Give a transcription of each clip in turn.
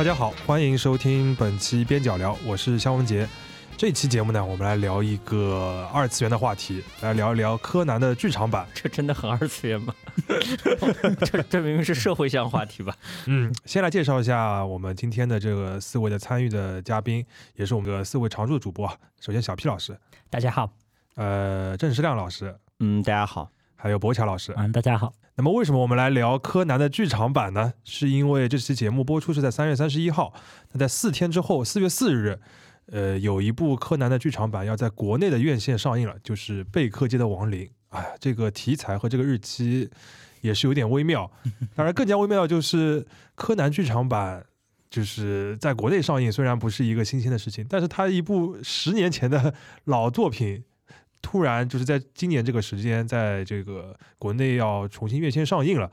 大家好，欢迎收听本期边角聊，我是肖文杰。这期节目呢，我们来聊一个二次元的话题，来聊一聊柯南的剧场版。这真的很二次元吗？这这明明是社会向话题吧？嗯，先来介绍一下我们今天的这个四位的参与的嘉宾，也是我们的四位常驻主播。首先，小 P 老师，大家好。呃，郑世亮老师，嗯，大家好。还有博乔老师，嗯，大家好。那么为什么我们来聊柯南的剧场版呢？是因为这期节目播出是在三月三十一号，那在四天之后，四月四日。呃，有一部柯南的剧场版要在国内的院线上映了，就是《贝克街的亡灵》。哎呀，这个题材和这个日期也是有点微妙。当然，更加微妙的就是柯南剧场版就是在国内上映，虽然不是一个新鲜的事情，但是它一部十年前的老作品，突然就是在今年这个时间，在这个国内要重新院线上映了。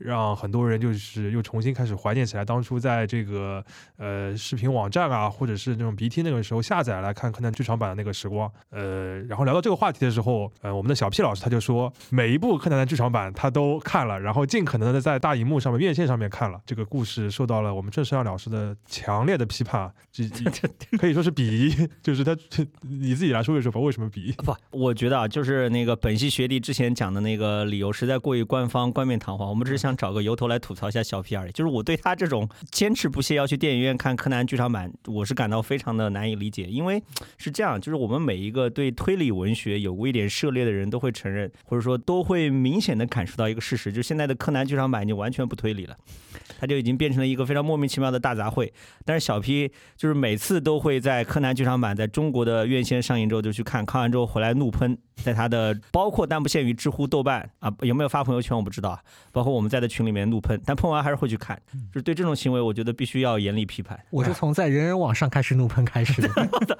让很多人就是又重新开始怀念起来当初在这个呃视频网站啊，或者是那种 BT 那个时候下载来看柯南剧场版的那个时光。呃，然后聊到这个话题的时候，呃，我们的小 P 老师他就说，每一部柯南的剧场版他都看了，然后尽可能的在大荧幕上面、院线上面看了。这个故事受到了我们郑世亮老师的强烈的批判，这可以说是鄙夷。就是他你自己来说一说吧，为什么鄙夷？不，我觉得啊，就是那个本系学弟之前讲的那个理由实在过于官方、冠冕堂皇。我们只是想。找个由头来吐槽一下小皮而已，就是我对他这种坚持不懈要去电影院看柯南剧场版，我是感到非常的难以理解。因为是这样，就是我们每一个对推理文学有过一点涉猎的人都会承认，或者说都会明显的感受到一个事实，就是现在的柯南剧场版已经完全不推理了，它就已经变成了一个非常莫名其妙的大杂烩。但是小皮就是每次都会在柯南剧场版在中国的院线上映之后就去看，看完之后回来怒喷，在他的包括但不限于知乎、豆瓣啊，有没有发朋友圈我不知道啊，包括我们在的。群里面怒喷，但喷完还是会去看，就是对这种行为，我觉得必须要严厉批判。我是从在人人网上开始怒喷开始 的，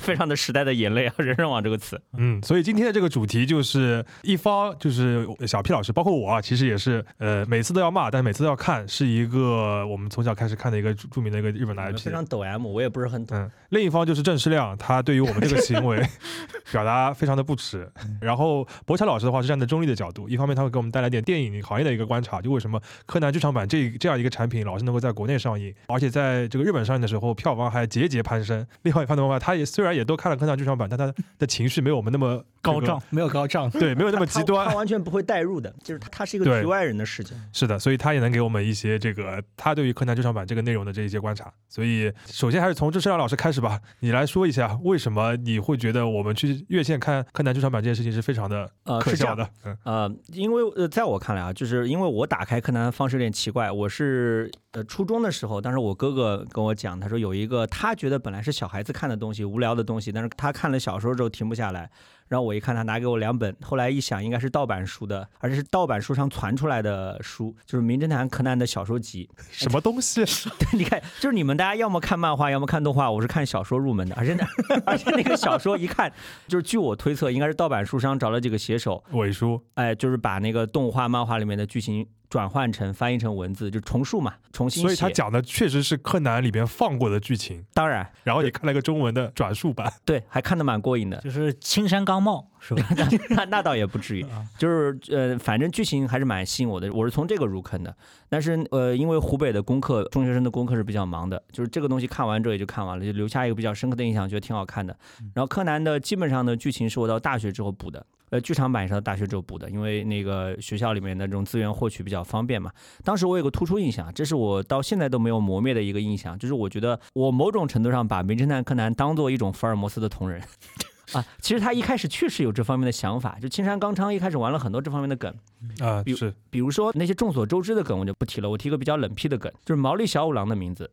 非常的时代的眼泪啊！人人网这个词，嗯，所以今天的这个主题就是一方就是小 P 老师，包括我啊，其实也是呃，每次都要骂，但每次都要看，是一个我们从小开始看的一个著名的一个日本的 IP，非常抖 M，我也不是很懂。另一方就是郑世亮，他对于我们这个行为 表达非常的不耻。是然后博乔老师的话是站在中立的角度，一方面他会给我们带来点电影行业的一个观察。就为什么柯南剧场版这这样一个产品老是能够在国内上映，而且在这个日本上映的时候票房还节节攀升。另外一方面的话，他也虽然也都看了柯南剧场版，但他的情绪没有我们那么高涨，没有高涨，对，没有那么极端，他完全不会代入的，就是他他是一个局外人的视角。是的，所以他也能给我们一些这个他对于柯南剧场版这个内容的这一些观察。所以首先还是从郑世亮老师开始吧，你来说一下为什么你会觉得我们去院线看柯南剧场版这件事情是非常的呃可笑的？呃，因为呃，在我看来啊，就是因为我打开柯南的。方式有点奇怪，我是呃初中的时候，当时我哥哥跟我讲，他说有一个他觉得本来是小孩子看的东西，无聊的东西，但是他看了小说之后停不下来。然后我一看，他拿给我两本，后来一想，应该是盗版书的，而且是盗版书上传出来的书，就是《名侦探柯南》的小说集。什么东西？对，你看，就是你们大家要么看漫画，要么看动画，我是看小说入门的，而且那 而且那个小说一看，就是据我推测，应该是盗版书商找了几个写手伪书，哎，就是把那个动画、漫画里面的剧情。转换成翻译成文字，就重述嘛，重新所以他讲的确实是柯南里边放过的剧情。当然，然后也看了个中文的转述版，对，还看得蛮过瘾的。就是青山刚茂是吧？那那倒也不至于，就是呃，反正剧情还是蛮吸引我的。我是从这个入坑的。但是呃，因为湖北的功课，中学生的功课是比较忙的，就是这个东西看完之后也就看完了，就留下一个比较深刻的印象，觉得挺好看的。然后柯南的基本上的剧情是我到大学之后补的。呃，剧场版是大学之后补的，因为那个学校里面的这种资源获取比较方便嘛。当时我有个突出印象，这是我到现在都没有磨灭的一个印象，就是我觉得我某种程度上把名侦探柯南当做一种福尔摩斯的同人 啊。其实他一开始确实有这方面的想法，就青山刚昌一开始玩了很多这方面的梗啊，是，比如说那些众所周知的梗我就不提了，我提个比较冷僻的梗，就是毛利小五郎的名字。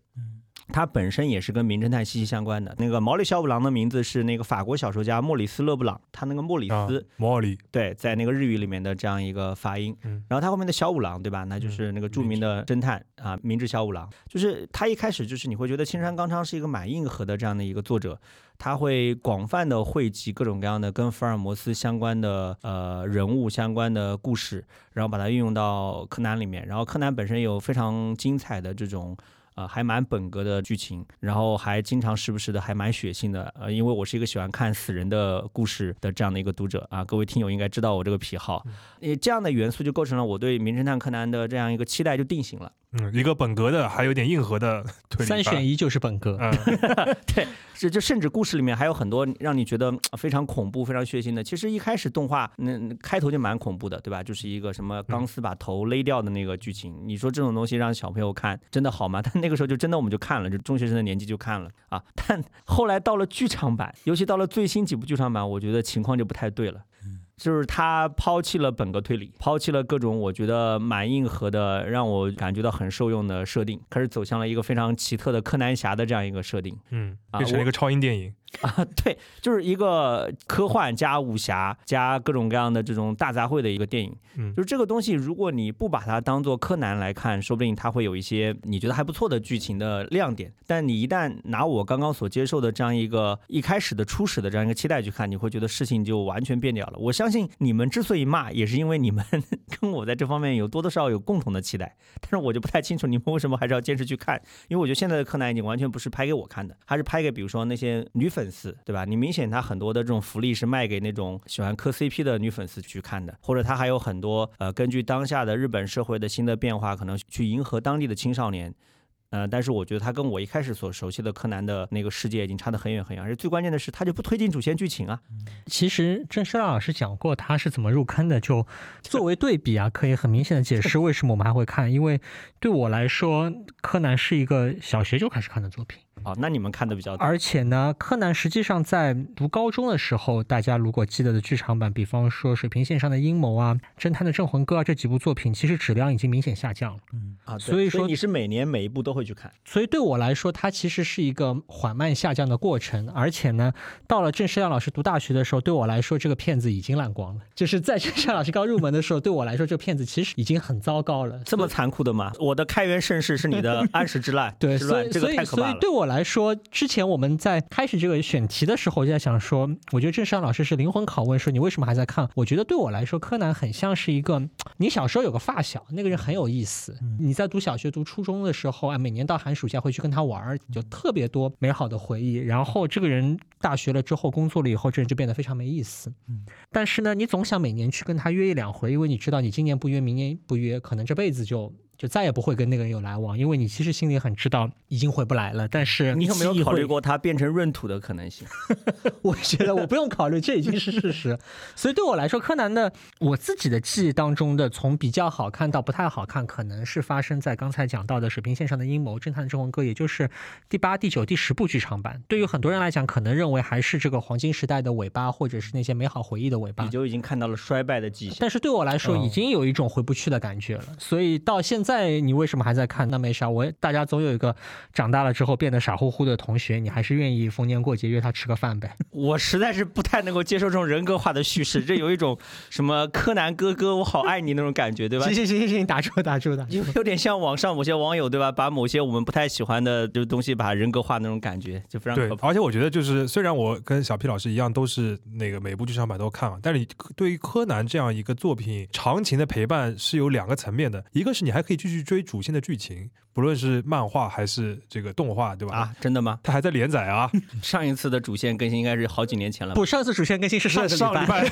它本身也是跟名侦探息息相关的。那个毛利小五郎的名字是那个法国小说家莫里斯勒布朗，他那个莫里斯，莫里，对，在那个日语里面的这样一个发音。然后他后面的小五郎，对吧？那就是那个著名的侦探啊，明智小五郎。就是他一开始就是你会觉得青山刚昌是一个蛮硬核的这样的一个作者，他会广泛的汇集各种各样的跟福尔摩斯相关的呃人物相关的故事，然后把它运用到柯南里面。然后柯南本身有非常精彩的这种。呃，还蛮本格的剧情，然后还经常时不时的还蛮血腥的。呃，因为我是一个喜欢看死人的故事的这样的一个读者啊，各位听友应该知道我这个癖好。呃，这样的元素就构成了我对名侦探柯南的这样一个期待就定型了。嗯，一个本格的，还有点硬核的 推理。三选一就是本格。嗯，这就甚至故事里面还有很多让你觉得嗯非常恐怖、非常血腥的。其实一开始动画那那开头就蛮恐怖的，对吧？就是一个什么钢丝把头勒掉的那个剧情。你说这种东西让小朋友看真的好吗？但那个时候就真的我们就看了，就中学生的年纪就看了啊。但后来到了剧场版，尤其到了最新几部剧场版，我觉得情况就不太对了。就是他抛弃了本格推理，抛弃了各种我觉得蛮硬核的，让我感觉到很受用的设定，开始走向了一个非常奇特的柯南侠的这样一个设定。嗯，啊变成了一个超英电影。啊，对，就是一个科幻加武侠加各种各样的这种大杂烩的一个电影。嗯就是这个东西，如果你不把它当做柯南来看，说不定它会有一些你觉得还不错的剧情的亮点。但你一旦拿我刚刚所接受的这样一个一开始的初始的这样一个期待去看，你会觉得事情就完全变掉了。我相信你们之所以骂，也是因为你们 跟我在这方面有多多少少有共同的期待。但是我就不太清楚你们为什么还是要坚持去看，因为我觉得现在的柯南已经完全不是拍给我看的，还是拍给比如说那些女粉丝，对吧？你明显他很多的这种福利是卖给那种喜欢磕 CP 的女粉丝去看的，或者他还有很多呃根据当下的日本社会的新的变化，可能去迎合当地的青少年。呃，但是我觉得他跟我一开始所熟悉的柯南的那个世界已经差得很远很远，而且最关键的是，他就不推进主线剧情啊。其实郑世亮老师讲过他是怎么入坑的，就作为对比啊，可以很明显的解释为什么我们还会看。因为对我来说，柯南是一个小学就开始看的作品。啊，那你们看的比较多。而且呢，柯南实际上在读高中的时候，大家如果记得的剧场版，比方说《水平线上的阴谋》啊，《侦探的镇魂歌》啊这几部作品，其实质量已经明显下降了。嗯啊，所以说你是每年每一部都会去看。所以对我来说，它其实是一个缓慢下降的过程。而且呢，到了郑世亮老师读大学的时候，对我来说，这个片子已经烂光了。就是在郑世亮老师刚入门的时候，对我来说，这个片子其实已经很糟糕了。这么残酷的吗？我的开元盛世是你的 安史之乱，对，所以所以个太可怕了。所以对我来说，之前我们在开始这个选题的时候，我就在想说，我觉得郑世亮老师是灵魂拷问，说你为什么还在看？我觉得对我来说，柯南很像是一个 你小时候有个发小，那个人很有意思。你在读小学、读初中的时候，啊，每年到寒暑假会去跟他玩儿，就特别多美好的回忆。然后这个人大学了之后，工作了以后，这人就变得非常没意思。但是呢，你总想每年去跟他约一两回，因为你知道你今年不约，明年不约，可能这辈子就就再也不会跟那个人有来往，因为你其实心里很知道已经回不来了。但是你有没有考虑过它变成闰土的可能性？我觉得我不用考虑，这已经是事实。所以对我来说，柯南的我自己的记忆当中的，从比较好看到不太好看，可能是发生在刚才讲到的《水平线上的阴谋》《侦探的镇魂歌》，也就是第八、第九、第十部剧场版。对于很多人来讲，可能认为还是这个黄金时代的尾巴，或者是那些美好回忆的尾巴你。就已经看到了衰败的迹象。但是对我来说，哦已经有一种回不去的感觉了。所以到现在，你为什么还在看？那没啥，我大家总有一个长大了之后变得傻乎乎的同学，你还是愿意逢年过节约他吃个饭呗。我实在是不太能够接受这种人格化的叙事，这有一种什么柯南哥哥我好爱你那种感觉，对吧行？行行行行，打住打住打住有。有点像网上某些网友对吧，把某些我们不太喜欢的这个东西把它人格化那种感觉，就非常对可，怕。而且我觉得就是，虽然我跟小 P 老师一样，都是那个每部剧场版都看了，但是你对于柯南这样一个作品，长情的陪伴是有两个层面的，一个是你还可以继续追主线的剧情，不论是漫画还是这个动画，对吧？啊，真的吗？它还在连载啊，上一次的主线更新应该是好几年前了吧。不，上次主线更新是上个上礼礼拜。拜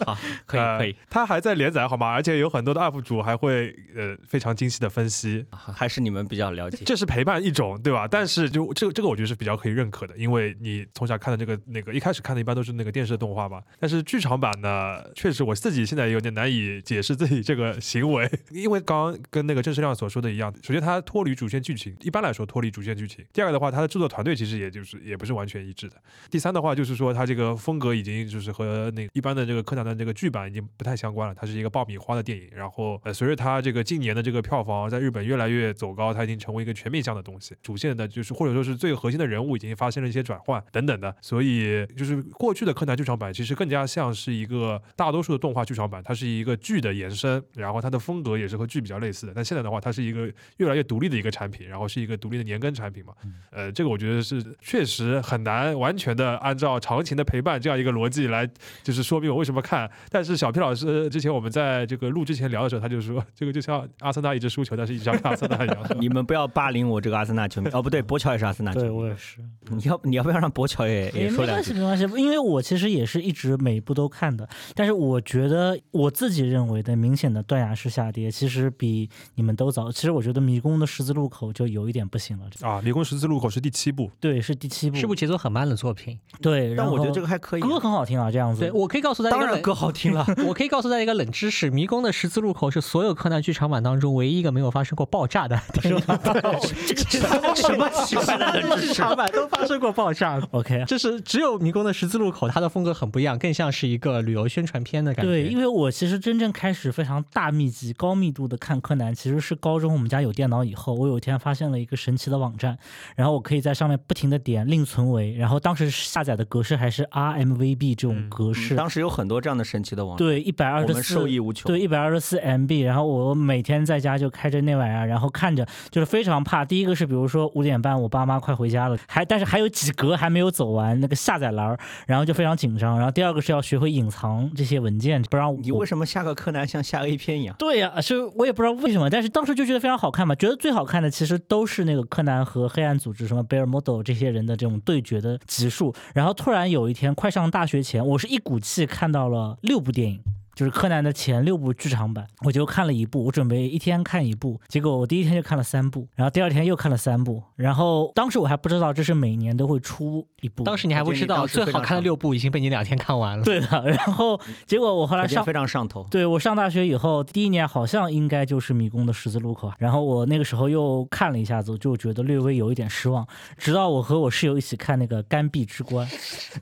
好，可以呃可以，它还在连载好吗？而且有很多的 UP 主还会呃非常精细的分析，还是你们比较了解。这是陪伴一种，对吧？但是就这个这个我觉得是比较可以认可的，因为你从小看的这个那个一开始看的一般都是那个电视动画嘛，但是剧场版呢，确实我自己现在有点难以解释自己这个行为，因为刚刚跟那个郑世亮所说的一样，首先它脱离主线剧情，一般来说脱离主线剧情；第二个的话，它的制作团队其实也就是也不是完全一致的；第三的话就是说它这个风格已经就是和那一般的这个柯南的这个剧版已经不太相关了，它是一个爆米花的电影，然后呃随着它这个近年的这个票房在日本越来越走高，它已经成为一个全面向的东西，主线的就是或者说是最核心的人物已经发生了一些转换等等的，所以就是过去的柯南剧场版其实更加像是一个大多数的动画剧场版，它是一个剧的延伸，然后它的风格也是和剧比较类似的，但现在的话它是一个越来越独立的一个产品，然后是一个独立的年更产品嘛。呃，这个我觉得是确实很难完全的按照长情的陪伴这样一个逻辑来，就是说明我为什么看。但是小 P 老师之前我们在这个录之前聊的时候，他就说这个就像阿森纳一直输球，但是一直像看阿森纳 一样。你们不要霸凌我这个阿森纳球迷哦，不对，博乔也是阿森纳球迷。对我也是。你要你要不要让博乔也也说两句没关系，？没关系，因为我其实也是一直每一部都看的，但是我觉得我自己认为的明显的断崖式下跌，其实比你们都早。其实我觉得《迷宫的十字路口》就有一点不行了。啊，迷宫十字路口是第七部，对，是第七部，是部节奏很慢的作品。对，然后但我觉得这个还可以。歌很好听啊，这样子。对，我可以告诉大家一个冷，当然歌好听了，我可以告诉大家一个冷知识：《迷宫的十字路口》是所有柯南剧场版当中唯一一个没有发生过爆炸的 电影。什么奇怪的冷知识？剧场版都发生过爆炸。OK，这是只有《迷宫的十字路口》，它的风格很不一样，更像是一个旅游宣传片的感觉。对，因为我其实真正开始非常大密集、高密度的看柯南，其实是高中我们家有电脑以后，我有一天发现了一个神奇的网站，然后我可以在上面不停的点另存为，然后当时下载的格式还是 RMVB 这种嗯格式，当时有很多这样的神奇的网站，对，一百二十四受益无穷。对，一百二十四 MB，然后我每天在家就开着那玩意儿，然后看着，就是非常怕。第一个是，比如说五点半我爸妈快回家了，还但是还有几格还没有走完那个下载栏儿，然后就非常紧张。然后第二个是要学会隐藏这些文件，不然我你为什么下个柯南像下 A 片一样？对呀、是我也不知道为什么，但是当时就觉得非常好看看吧，觉得最好看的其实都是那个柯南和黑暗组织什么贝尔莫多这些人的这种对决的集数。然后突然有一天，快上大学前，我是一股气看到了六部电影。就是柯南的前六部剧场版，我就看了一部，我准备一天看一部，结果我第一天就看了三部，然后第二天又看了三部，然后当时我还不知道这是每年都会出一部，当时你还不知道，最好看的六部已经被你两天看完了。对的，然后结果我后来上非常上头。对我上大学以后，第一年好像应该就是迷宫的十字路口，然后我那个时候又看了一下子，就觉得略微有一点失望。直到我和我室友一起看那个《干壁之关》，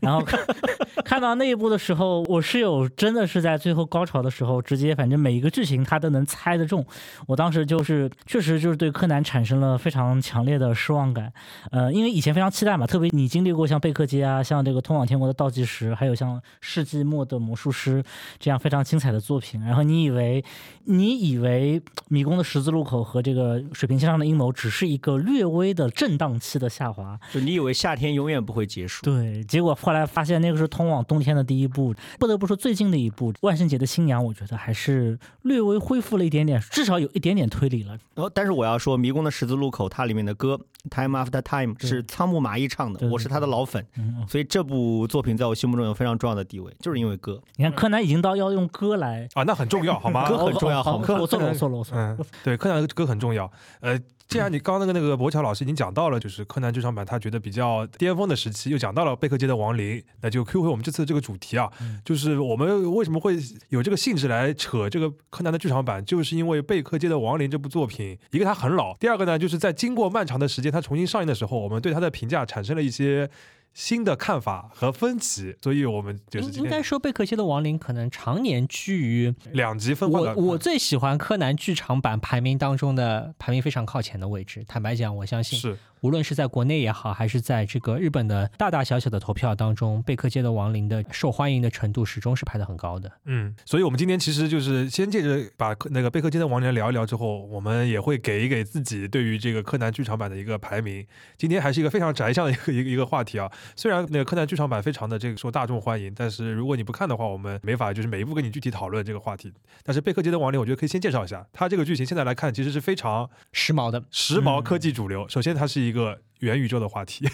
然后看 看到那一部的时候，我室友真的是在最后高潮的时候，直接反正每一个剧情他都能猜得中。我当时就是确实就是对柯南产生了非常强烈的失望感。呃，因为以前非常期待嘛，特别你经历过像贝克街啊，像这个通往天国的倒计时，还有像世纪末的魔术师这样非常精彩的作品，然后你以为你以为迷宫的十字路口和这个水平线上的阴谋只是一个略微的震荡期的下滑，就你以为夏天永远不会结束，对，结果后来发现那个是通往冬天的第一步。不得不说，最近的一部《万圣节的新娘》，我觉得还是略微恢复了一点点，至少有一点点推理了。然后，但是我要说，《迷宫的十字路口》它里面的歌《Time After Time》是仓木麻衣唱的，我是他的老粉，嗯，所以这部作品在我心目中有非常重要的地位，就是因为歌。你看柯南已经到要用歌来，啊，那很重要，好吗？歌很重要好吗我错了，我错了，我错了。嗯，对，柯南的歌很重要。呃，既然你刚刚那个那个博乔老师已经讲到了，就是柯南剧场版他觉得比较巅峰的时期，又讲到了贝克街的亡灵，那就 Q 回我们这次的这个主题啊，就是我们为什么会有这个兴致来扯这个柯南的剧场版，就是因为贝克街的亡灵这部作品，一个它很老，第二个呢，就是在经过漫长的时间，它重新上映的时候，我们对它的评价产生了一些。新的看法和分歧，所以我们就是应应该说贝克街的亡灵可能常年居于两极分化我我最喜欢柯南剧场版排名当中的排名非常靠前的位置。坦白讲，我相信是无论是在国内也好，还是在这个日本的大大小小的投票当中，贝克街的亡灵的受欢迎的程度始终是排得很高的。嗯，所以我们今天其实就是先借着把那个贝克街的亡灵聊一聊之后，我们也会给一给自己对于这个柯南剧场版的一个排名。今天还是一个非常宅向的一个一个一个话题啊。虽然那个柯南剧场版非常的这个受大众欢迎，但是如果你不看的话，我们没法就是每一部跟你具体讨论这个话题。但是贝克街的亡灵，我觉得可以先介绍一下，它这个剧情现在来看其实是非常时髦的，时髦科技主流。首先，它是一个元宇宙的话题，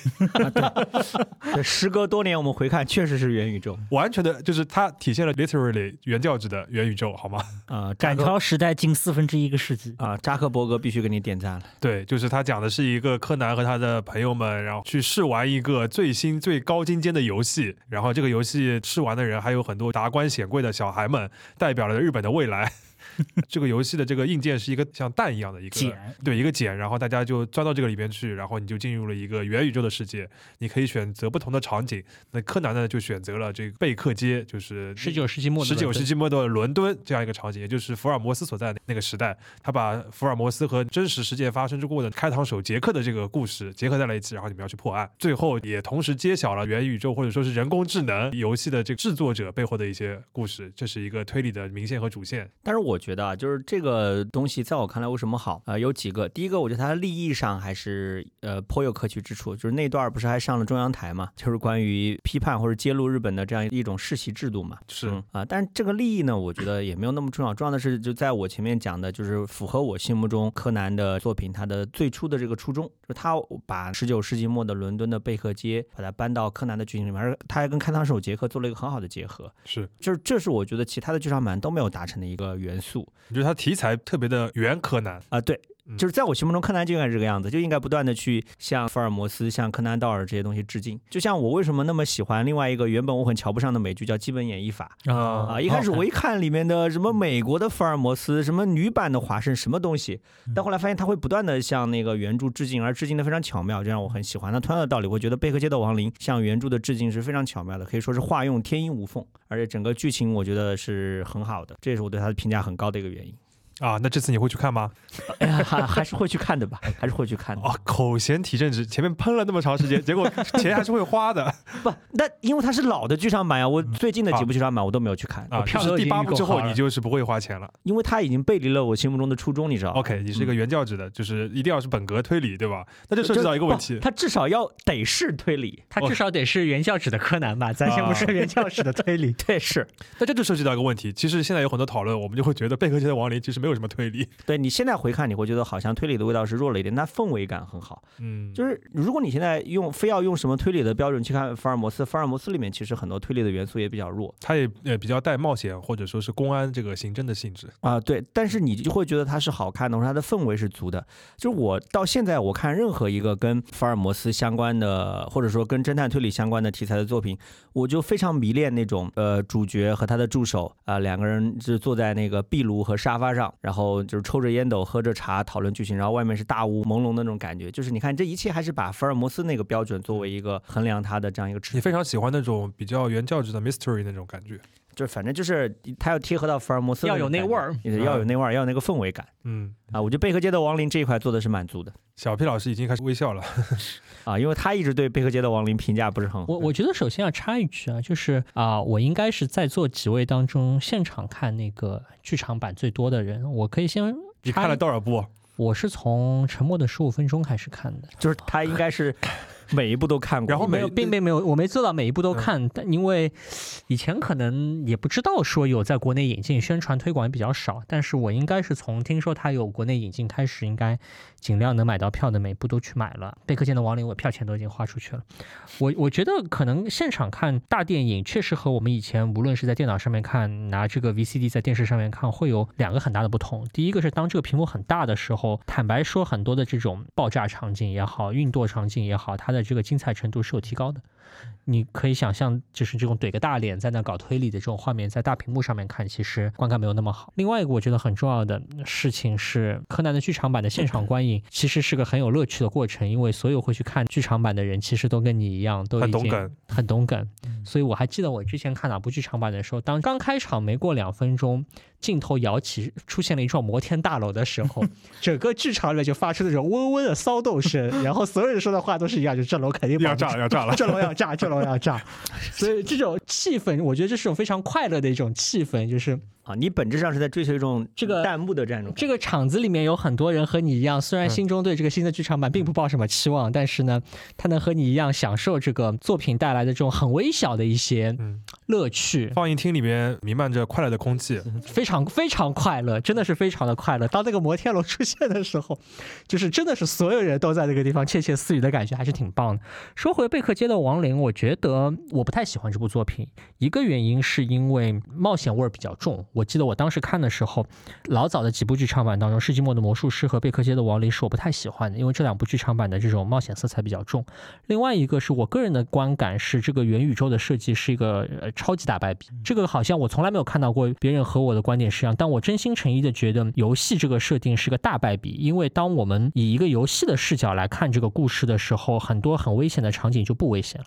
这时隔多年，我们回看，确实是元宇宙完全的就是它体现了 literally 原教旨的元宇宙，好吗？啊！赶超时代近四分之一个世纪。啊，扎克伯格必须给你点赞了。对，就是他讲的是一个柯南和他的朋友们，然后去试玩一个最新最高精尖的游戏，然后这个游戏试玩的人还有很多达官显贵的小孩们，代表了日本的未来。这个游戏的这个硬件是一个像蛋一样的一个茧，对，一个茧，然后大家就钻到这个里边去，然后你就进入了一个元宇宙的世界，你可以选择不同的场景。那柯南呢，就选择了这个贝克街，就是十九世纪末十九世纪末的伦敦这样一个场景，也就是福尔摩斯所在的那个时代，他把福尔摩斯和真实事件发生之过的开膛手杰克的这个故事结合在了一起，然后你们要去破案，最后也同时揭晓了元宇宙或者说是人工智能游戏的这个制作者背后的一些故事，这是一个推理的明线和主线。但是我我觉得啊，就是这个东西在我看来为什么好啊、有几个。第一个，我觉得它的立意上还是呃颇有可取之处，就是那段儿不是还上了中央台嘛，就是关于批判或者揭露日本的这样一种世袭制度嘛。是嗯啊，但是这个利益呢，我觉得也没有那么重要。重要的是，就在我前面讲的，就是符合我心目中柯南的作品，它的最初的这个初衷，就是他把十九世纪末的伦敦的贝克街，把它搬到柯南的剧情里面，而他还跟开膛手杰克做了一个很好的结合。是，就是这是我觉得其他的剧场版都没有达成的一个元素我觉得它题材特别的原柯南，啊、对嗯。就是在我心目中，柯南就应该是这个样子，就应该不断的去向福尔摩斯、向柯南道尔这些东西致敬。就像我为什么那么喜欢另外一个原本我很瞧不上的美剧叫《基本演绎法》，啊啊，一开始我一看里面的什么美国的福尔摩斯，什么女版的华生，什么东西，但后来发现他会不断的向那个原著致敬，而致敬的非常巧妙，这让我很喜欢。那同样的道理，我觉得《贝克街的亡灵》向原著的致敬是非常巧妙的，可以说是化用天衣无缝，而且整个剧情我觉得是很好的，这也是我对他的评价很高的一个原因。啊，那这次你会去看吗？哎呀，还还是会去看的吧，还是会去看的。哦，口嫌体正直，前面喷了那么长时间，结果 钱还是会花的不，那因为它是老的剧场版呀，我最近的几部剧场版我都没有去看，啊。票都已经就是第八部之后，你就是不会花钱了。因为它已经背离了我心目中的初衷，你知道吗 OK，你是一个原教旨的，就是一定要是本格推理，对吧？那就涉及到一个问题，它至少要得是推理。它至少得是原教旨的柯南吧？咱先不说原教旨的推理，对，是那这就涉及到一个问题。其实现在有很多讨论，我们就会觉得《贝壳街的亡灵》其实没有什么推理。对你现在回看，你会觉得好像推理的味道是弱了一点，但氛围感很好。嗯，就是如果你现在用非要用什么推理的标准去看福尔摩斯，福尔摩斯里面其实很多推理的元素也比较弱它也也比较带冒险或者说是公安这个刑侦的性质。啊，对，但是你就会觉得它是好看的，或者它的氛围是足的。就是我到现在我看任何一个跟福尔摩斯相关的，或者说跟侦探推理相关的题材的作品，我就非常迷恋那种呃主角和他的助手啊、两个人就坐在那个壁炉和沙发上，然后就是抽着烟斗喝着茶讨论剧情，然后外面是大雾朦胧的那种感觉。就是你看这一切还是把福尔摩斯那个标准作为一个衡量他的这样一个尺度。你非常喜欢那种比较原教旨的 mystery 那种感觉。就反正就是他要贴合到福尔摩斯要有那味儿要有那味儿，要有那个氛围感嗯，啊。我觉得贝克街的亡灵这一块做的是满足的。小 P 老师已经开始微笑了。啊，因为他一直对贝克街的亡灵评价不是很好。我我觉得首先要插一句啊，就是啊、我应该是在座几位当中现场看那个剧场版最多的人。我可以先你看了多少部？我是从《沉默的十五分钟》开始看的，就是他应该是 每一部都看过，然后没有，并并没有，我没做到每一部都看，但因为以前可能也不知道说有在国内引进，宣传推广也比较少，但是我应该是从听说它有国内引进开始，应该尽量能买到票的每一部都去买了。贝克街的亡灵，我票钱都已经花出去了。我我觉得可能现场看大电影，确实和我们以前无论是在电脑上面看，拿这个 VCD 在电视上面看，会有两个很大的不同。第一个是当这个屏幕很大的时候，坦白说，很多的这种爆炸场景也好，运舵场景也好，它的这个精彩程度是有提高的。你可以想象，就是这种怼个大脸在那搞推理的这种画面，在大屏幕上面看，其实观感没有那么好。另外一个我觉得很重要的事情是，柯南的剧场版的现场观影其实是个很有乐趣的过程，因为所有会去看剧场版的人，其实都跟你一样，都已经很懂梗。很懂梗。所以我还记得我之前看哪部剧场版的时候，当刚开场没过两分钟，镜头摇起，出现了一幢摩天大楼的时候，整个剧场里面就发出那种嗡嗡的骚动声，然后所有人说的话都是一样，就这楼肯定要炸了，要炸了！这楼要炸，这楼要炸。所以这种气氛，我觉得这是种非常快乐的一种气氛，就是啊，你本质上是在追求一种这个弹幕的这样一种这个场子里面有很多人和你一样，虽然心中对这个新的剧场版并不抱什么期望，但是呢，他能和你一样享受这个作品带来的这种很微小的一些嗯，乐趣，放映厅里面弥漫着快乐的空气，非常非常快乐，真的是非常的快乐。当那个摩天楼出现的时候，就是真的是所有人都在那个地方窃窃私语的感觉，还是挺棒的。说回贝克街的亡灵，我觉得我不太喜欢这部作品，一个原因是因为冒险味儿比较重。我记得我当时看的时候，老早的几部剧场版当中，《世纪末的魔术师》和《贝克街的亡灵》是我不太喜欢的，因为这两部剧场版的这种冒险色彩比较重。另外一个是我个人的观感是，这个元宇宙的设计是一个呃超级大败笔。这个好像我从来没有看到过别人和我的观点是一样，但我真心诚意的觉得游戏这个设定是个大败笔，因为当我们以一个游戏的视角来看这个故事的时候，很多很危险的场景就不危险了。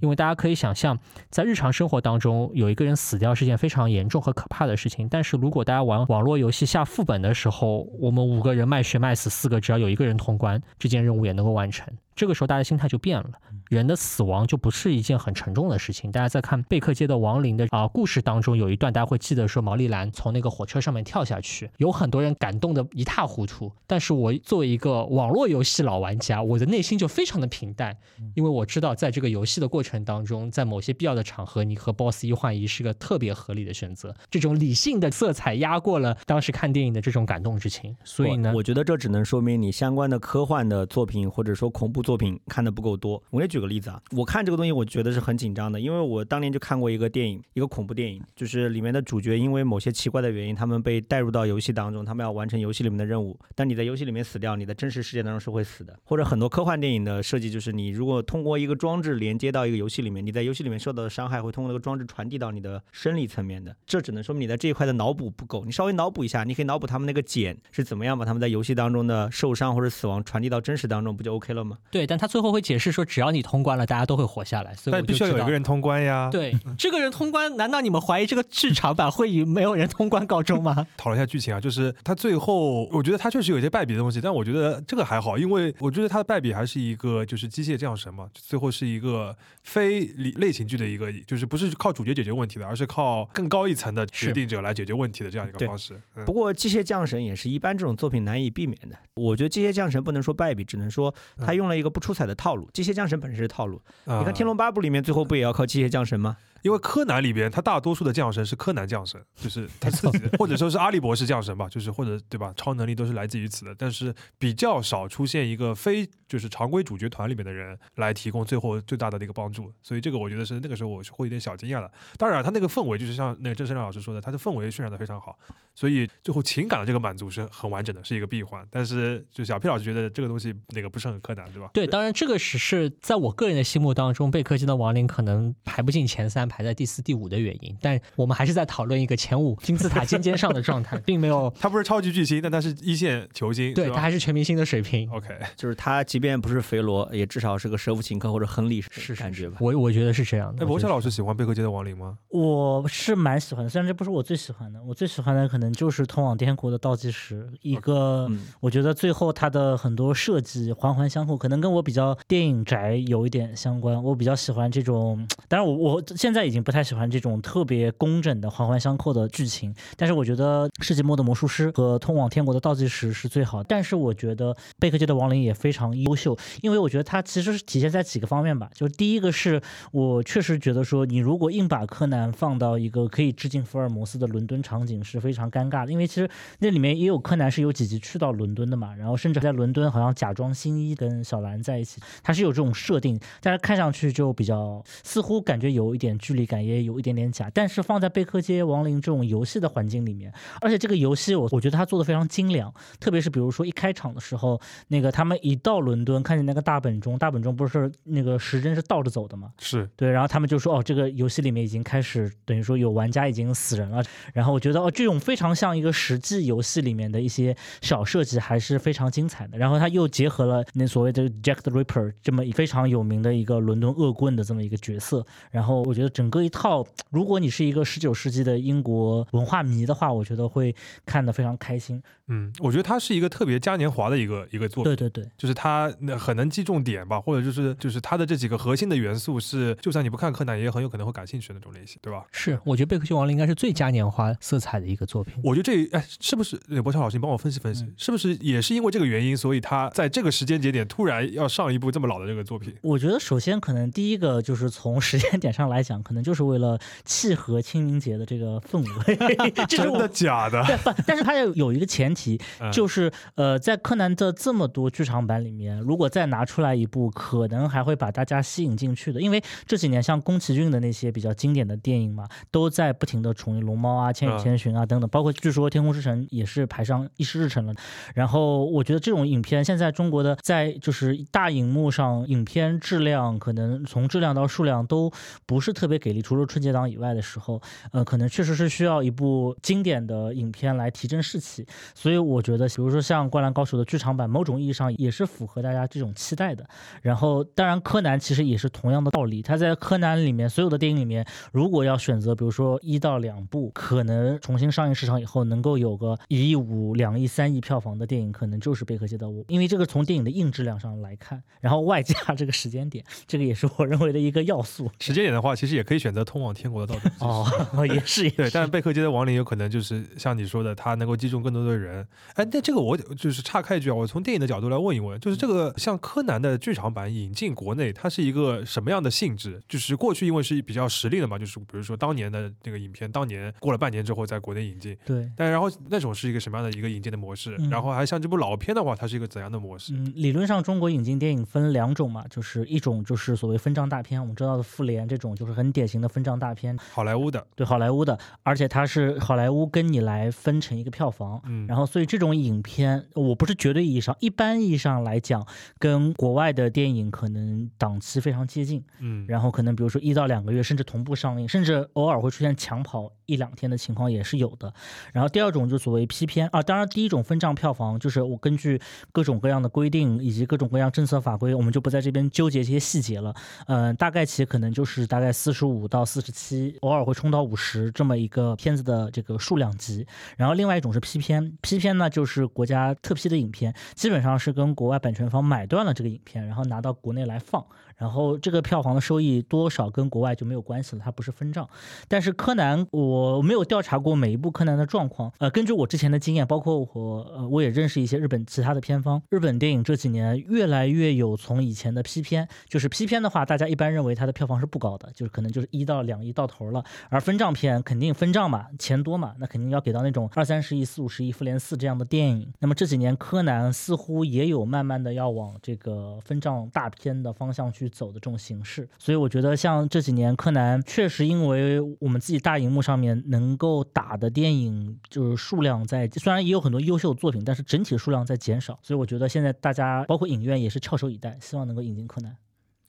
因为大家可以想象，在日常生活当中，有一个人死掉是件非常严重和可怕的事情。但是如果大家玩网络游戏下副本的时候，我们五个人卖血卖死四个，只要有一个人通关，这件任务也能够完成。这个时候大家心态就变了，人的死亡就不是一件很沉重的事情。大家在看贝克街的亡灵的啊、故事当中，有一段大家会记得说毛利兰从那个火车上面跳下去，有很多人感动的一塌糊涂。但是我作为一个网络游戏老玩家，我的内心就非常的平淡，因为我知道在这个游戏的过程当中，在某些必要的场合，你和 BOSS 一换一是个特别合理的选择。这种理性的色彩压过了当时看电影的这种感动之情，所以呢我，我觉得这只能说明你相关的科幻的作品或者说恐怖作作品看的不够多。我也举个例子啊，我看这个东西，我觉得是很紧张的，因为我当年就看过一个电影，一个恐怖电影，就是里面的主角因为某些奇怪的原因，他们被带入到游戏当中，他们要完成游戏里面的任务。但你在游戏里面死掉，你的真实世界当中是会死的。或者很多科幻电影的设计就是，你如果通过一个装置连接到一个游戏里面，你在游戏里面受到的伤害会通过那个装置传递到你的生理层面的。这只能说明你在这一块的脑补不够，你稍微脑补一下，你可以脑补他们那个茧是怎么样把他们在游戏当中的受伤或者死亡传递到真实当中，不就 OK 了吗？对，但他最后会解释说，只要你通关了，大家都会活下来。所以但必须要有一个人通关呀。，对这个人通关，难道你们怀疑这个剧场版会以没有人通关告终吗？讨论一下剧情啊，就是他最后，我觉得他确实有一些败笔的东西，但我觉得这个还好，因为我觉得他的败笔还是一个就是机械降神嘛，最后是一个非类类型剧的一个，就是不是靠主角解决问题的，而是靠更高一层的决定者来解决问题的这样一个方式。嗯不过《机械降神》也是一般这种作品难以避免的。我觉得《机械降神》不能说败笔，只能说他用了一个不出彩的套路。机械降神》本身是套路，你看《天龙八部》里面最后不也要靠机械降神吗？因为柯南里边，他大多数的降神是柯南降神，就是他自己，或者说是阿笠博士降神吧，就是或者对吧，超能力都是来自于此的。但是比较少出现一个非就是常规主角团里面的人来提供最后最大的那个帮助，所以这个我觉得是那个时候我是会有点小惊讶的。当然，他那个氛围就是像那个郑生亮老师说的，他的氛围渲染的非常好，所以最后情感的这个满足是很完整的，是一个闭环。但是就小 P 老师觉得这个东西那个不是很柯南，对吧？对，当然这个只是在我个人的心目当中，贝克街的亡灵可能排不进前三，排在第四、第五的原因。但我们还是在讨论一个前五金字塔尖尖上的状态，并没有他不是超级巨星，但他是一线球星，对他还是全明星的水平。OK。就是他即便不是肥罗，也至少是个舍甫琴科或者亨利是感觉吧。我我觉得是这样的。哎，博我觉得小老师喜欢贝克街的亡灵吗？我是蛮喜欢的，虽然这不是我最喜欢的，我最喜欢的可能就是《通往天国的倒计时》，一个嗯，我觉得最后它的很多设计环环相扣，可能跟我比较电影宅有一点相关。我比较喜欢这种，当然我我现在已经不太喜欢这种特别工整的环环相扣的剧情，但是我觉得《世纪末的魔术师》和《通往天国的倒计时》是最好的。但是我觉得《贝克街的亡灵》也非常优秀，因为我觉得它其实是体现在几个方面吧。就是第一个是我确实觉得说，你如果硬把柯南放到一个可以致敬福尔摩斯的伦敦场景是非常尴尬的，因为其实那里面也有柯南是有几集去到伦敦的嘛，然后甚至在伦敦好像假装新一跟小兰在一起，它是有这种设定，但是看上去就比较似乎感觉有一点距离感，也有一点点假。但是放在贝克街亡灵这种游戏的环境里面，而且这个游戏我我觉得他做的非常精良，特别是比如说一开场的时候，那个他们一到伦敦，看见那个大本钟，大本钟不是那个时针是倒着走的嘛？是对，然后他们就说哦，这个游戏里面已经开始，等于说有玩家已经死人了。然后我觉得哦，这种非常像一个实际游戏里面的一些小设计，还是非常精彩的。然后它又结合了那所谓的 Jack the Ripper 这么非常有名的一个伦敦恶棍的这么一个角色。然后我觉得整个一套，如果你是一个十九世纪的英国文化迷的话，我觉得会看得非常开心。嗯，我觉得它是一个特别嘉年华的一个一个作品，对对对，就是它那很能击重点吧，或者就是就是它的这几个核心的元素是，就算你不看柯南，也很有可能会感兴趣的那种类型，对吧？是，我觉得《贝克街亡灵》应该是最嘉年华色彩的一个作品。我觉得这哎，是不是呃博乔老师，你帮我分析分析，嗯是不是也是因为这个原因，所以他在这个时间节点突然要上一部这么老的这个作品？我觉得首先可能第一个就是从时间点上来讲，可能就是为了契合清明节的这个氛围，真的假的？对不，但是它要有一个前提，嗯就是呃，在柯南的这么多剧场版里面，如果再拿出来一部，可能还会把大家吸引进去的。因为这几年像宫崎骏的那些比较经典的电影嘛，都在不停的重映《龙猫》啊、《千与千寻》啊等等，包包括据说《天空之城》也是排上议事日程了。然后我觉得这种影片现在中国的在就是大荧幕上影片质量，可能从质量到数量都不是特别给力，除了春节档以外的时候，呃，可能确实是需要一部经典的影片来提振士气。所以我觉得，比如说像《灌篮高手》的剧场版，某种意义上也是符合合大家这种期待的。然后，当然柯南其实也是同样的道理，他在柯南里面所有的电影里面，如果要选择，比如说一到两部可能重新上映市场以后能够有个一亿五、两亿、三亿票房的电影，可能就是《贝克街的我》，因为这个从电影的硬质量上来看，然后外加这个时间点，这个也是我认为的一个要素。时间点的话，其实也可以选择通往天国的道路。哦，也是，也对，但是贝克街的亡灵有可能就是像你说的，它能够击中更多的人。哎，那这个我就是岔开一句啊，我从电影的角度来问一问，就是这个像柯南的剧场版引进国内，它是一个什么样的性质？就是过去因为是比较实力的嘛，就是比如说当年的那个影片，当年过了半年之后在国内引进，对。但然后那种是一个什么样的一个引进的模式？嗯然后还像这部老片的话，它是一个怎样的模式？嗯，理论上中国引进电影分两种嘛，就是一种就是所谓分账大片，我们知道的《复联》这种就是很典型的分账大片，好莱坞的，对好莱坞的，而且它是好莱坞跟你来分成一个票房。嗯，然后，所以这种影片，我不是绝对意义上，一般意义上来讲，跟国外的电影可能档期非常接近。嗯，然后可能比如说一到两个月，甚至同步上映，甚至偶尔会出现抢跑一两天的情况也是有的。然后第二种就所谓批片啊，当然第一种分账票房就是我根据各种各样的规定以及各种各样政策法规，我们就不在这边纠结这些细节了。嗯、大概其可能就是大概四十五到四十七，偶尔会冲到五十这么一个片子的这个数量级。然后另外一种是批片，批片呢就是国家特批的影片，基本上是跟国外版权方买断了这个影片，然后拿到国内来放。然后这个票房的收益多少跟国外就没有关系了，它不是分账。但是柯南我没有调查过每一部柯南的状况，呃，根据我之前的经验，包括我呃我也认识一些日本其他的片方，日本电影这几年越来越有从以前的批片，就是批片的话，大家一般认为它的票房是不高的，就是可能就是一到两亿到头了，而分账片肯定分账嘛，钱多嘛，那肯定要给到那种二三十亿、四五十亿、复联四这样的电影。那么这几年柯南似乎也有慢慢的要往这个分账大片的方向去走的这种形式，所以我觉得像这几年柯南确实因为我们自己大荧幕上面能够打的电影就是数量在，虽然也有很多优秀作品，但是整体数量在减少，所以我觉得现在大家包括影院也是翘首以待，希望能够引进柯南。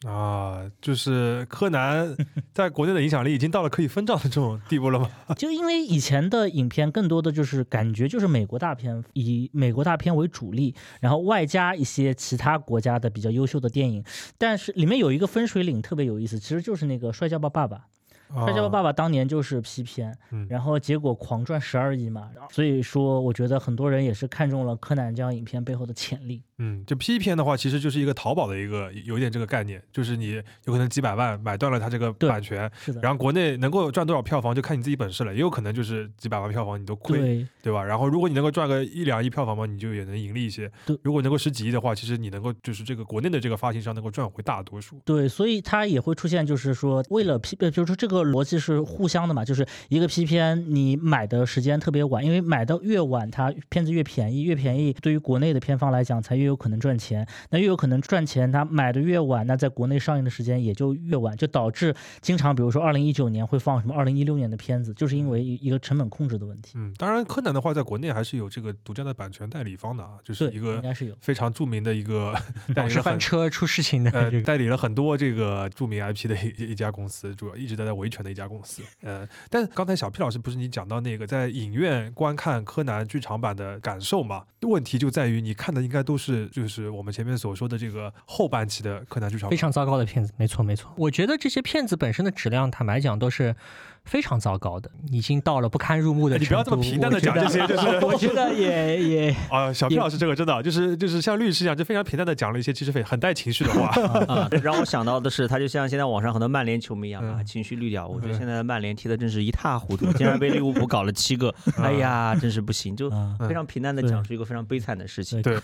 啊，就是柯南 在国内的影响力已经到了可以分账的这种地步了吗？就因为以前的影片更多的就是感觉就是美国大片，以美国大片为主力，然后外加一些其他国家的比较优秀的电影。但是里面有一个分水岭特别有意思，其实就是那个《摔跤吧，爸爸》。《摔跤吧，爸爸》当年就是批片，嗯然后结果狂赚十二亿嘛，所以说我觉得很多人也是看中了柯南这样影片背后的潜力。嗯，就 P 片的话，其实就是一个淘宝的一个有一点这个概念，就是你有可能几百万买断了它这个版权，是的，然后国内能够赚多少票房就看你自己本事了，也有可能就是几百万票房你都亏，对对吧？然后如果你能够赚个一两亿票房嘛，你就也能盈利一些对。如果能够十几亿的话，其实你能够就是这个国内的这个发行商能够赚回大多数。对，所以它也会出现，就是说，为了 P，，呃，就是说这个逻辑是互相的嘛，就是一个 P 片，你买的时间特别晚，因为买的越晚，它片子越便宜，越便宜，对于国内的片方来讲，才越有可能赚钱。那越有可能赚钱，它买的越晚，那在国内上映的时间也就越晚，就导致经常，比如说二零一九年会放什么二零一六年的片子，就是因为一一个成本控制的问题。嗯，当然柯南的话，在国内还是有这个独家的版权代理方的啊，就是，一个应该是有。非常著名的一个 是翻车出事情的呃这个。代理了很多这个著名 IP 的一一家公司，主要一直在在维权的一家公司。呃，但刚才小 P 老师不是你讲到那个在影院观看柯南剧场版的感受嘛？问题就在于你看的应该都是是就是我们前面所说的这个后半期的柯南剧场。非常糟糕的片子，没错没错。我觉得这些片子本身的质量，坦白讲都是非常糟糕的，已经到了不堪入目的程度。哎你不要这么平淡的讲这些，就是我觉得也 也啊，小 P 老师这个真的就是就是像律师一样，就非常平淡的讲了一些其实很很带情绪的话。啊，让我想到的是，他就像现在网上很多曼联球迷一样，啊嗯情绪滤掉。我觉得嗯现在的曼联踢的真是一塌糊涂，竟然被利物浦搞了七个，哎呀，真是不行，就非常平淡的讲述一个非常悲惨的事情。对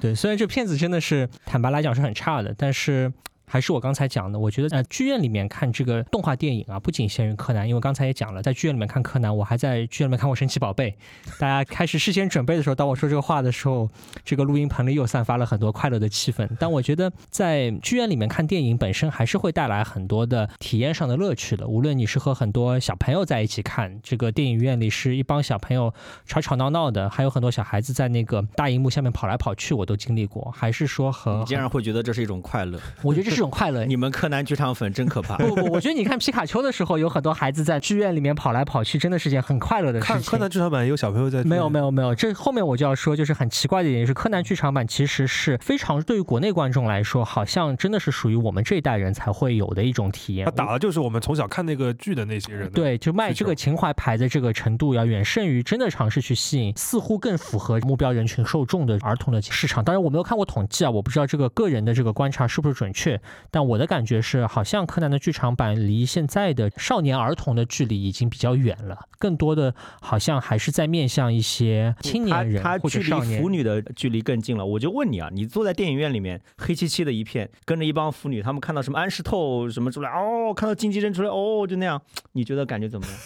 对，虽然这片子真的是坦白来讲是很差的，但是。还是我刚才讲的，我觉得呃，剧院里面看这个动画电影啊，不仅限于柯南，因为刚才也讲了，在剧院里面看柯南，我还在剧院里面看过神奇宝贝。大家开始事先准备的时候，当我说这个话的时候，这个录音棚里又散发了很多快乐的气氛。但我觉得在剧院里面看电影本身还是会带来很多的体验上的乐趣的。无论你是和很多小朋友在一起看，这个电影院里是一帮小朋友吵吵闹闹的，还有很多小孩子在那个大荧幕下面跑来跑去，我都经历过。还是说和你竟然会觉得这是一种快乐？我觉得这是种快乐。你们柯南剧场粉真可怕。不不，我觉得你看皮卡丘的时候，有很多孩子在剧院里面跑来跑去，真的是件很快乐的事情。看柯南剧场版有小朋友在没有没有没有，这后面我就要说，就是很奇怪的一点，就是柯南剧场版其实是非常对于国内观众来说，好像真的是属于我们这一代人才会有的一种体验。他打的就是我们从小看那个剧的那些人的。对，就卖这个情怀牌的这个程度要远胜于真的尝试去吸引似乎更符合目标人群受众的儿童的市场。当然我没有看过统计啊，我不知道这个个人的这个观察是不是准确，但我的感觉是，好像柯南的剧场版离现在的少年儿童的距离已经比较远了，更多的好像还是在面向一些青年人或他他距离者少年腐。女的距离更近了。我就问你啊，你坐在电影院里面，黑漆漆的一片，跟着一帮腐女，他们看到什么安室透什么出来，哦，看到金基真出来，哦，就那样，你觉得感觉怎么样？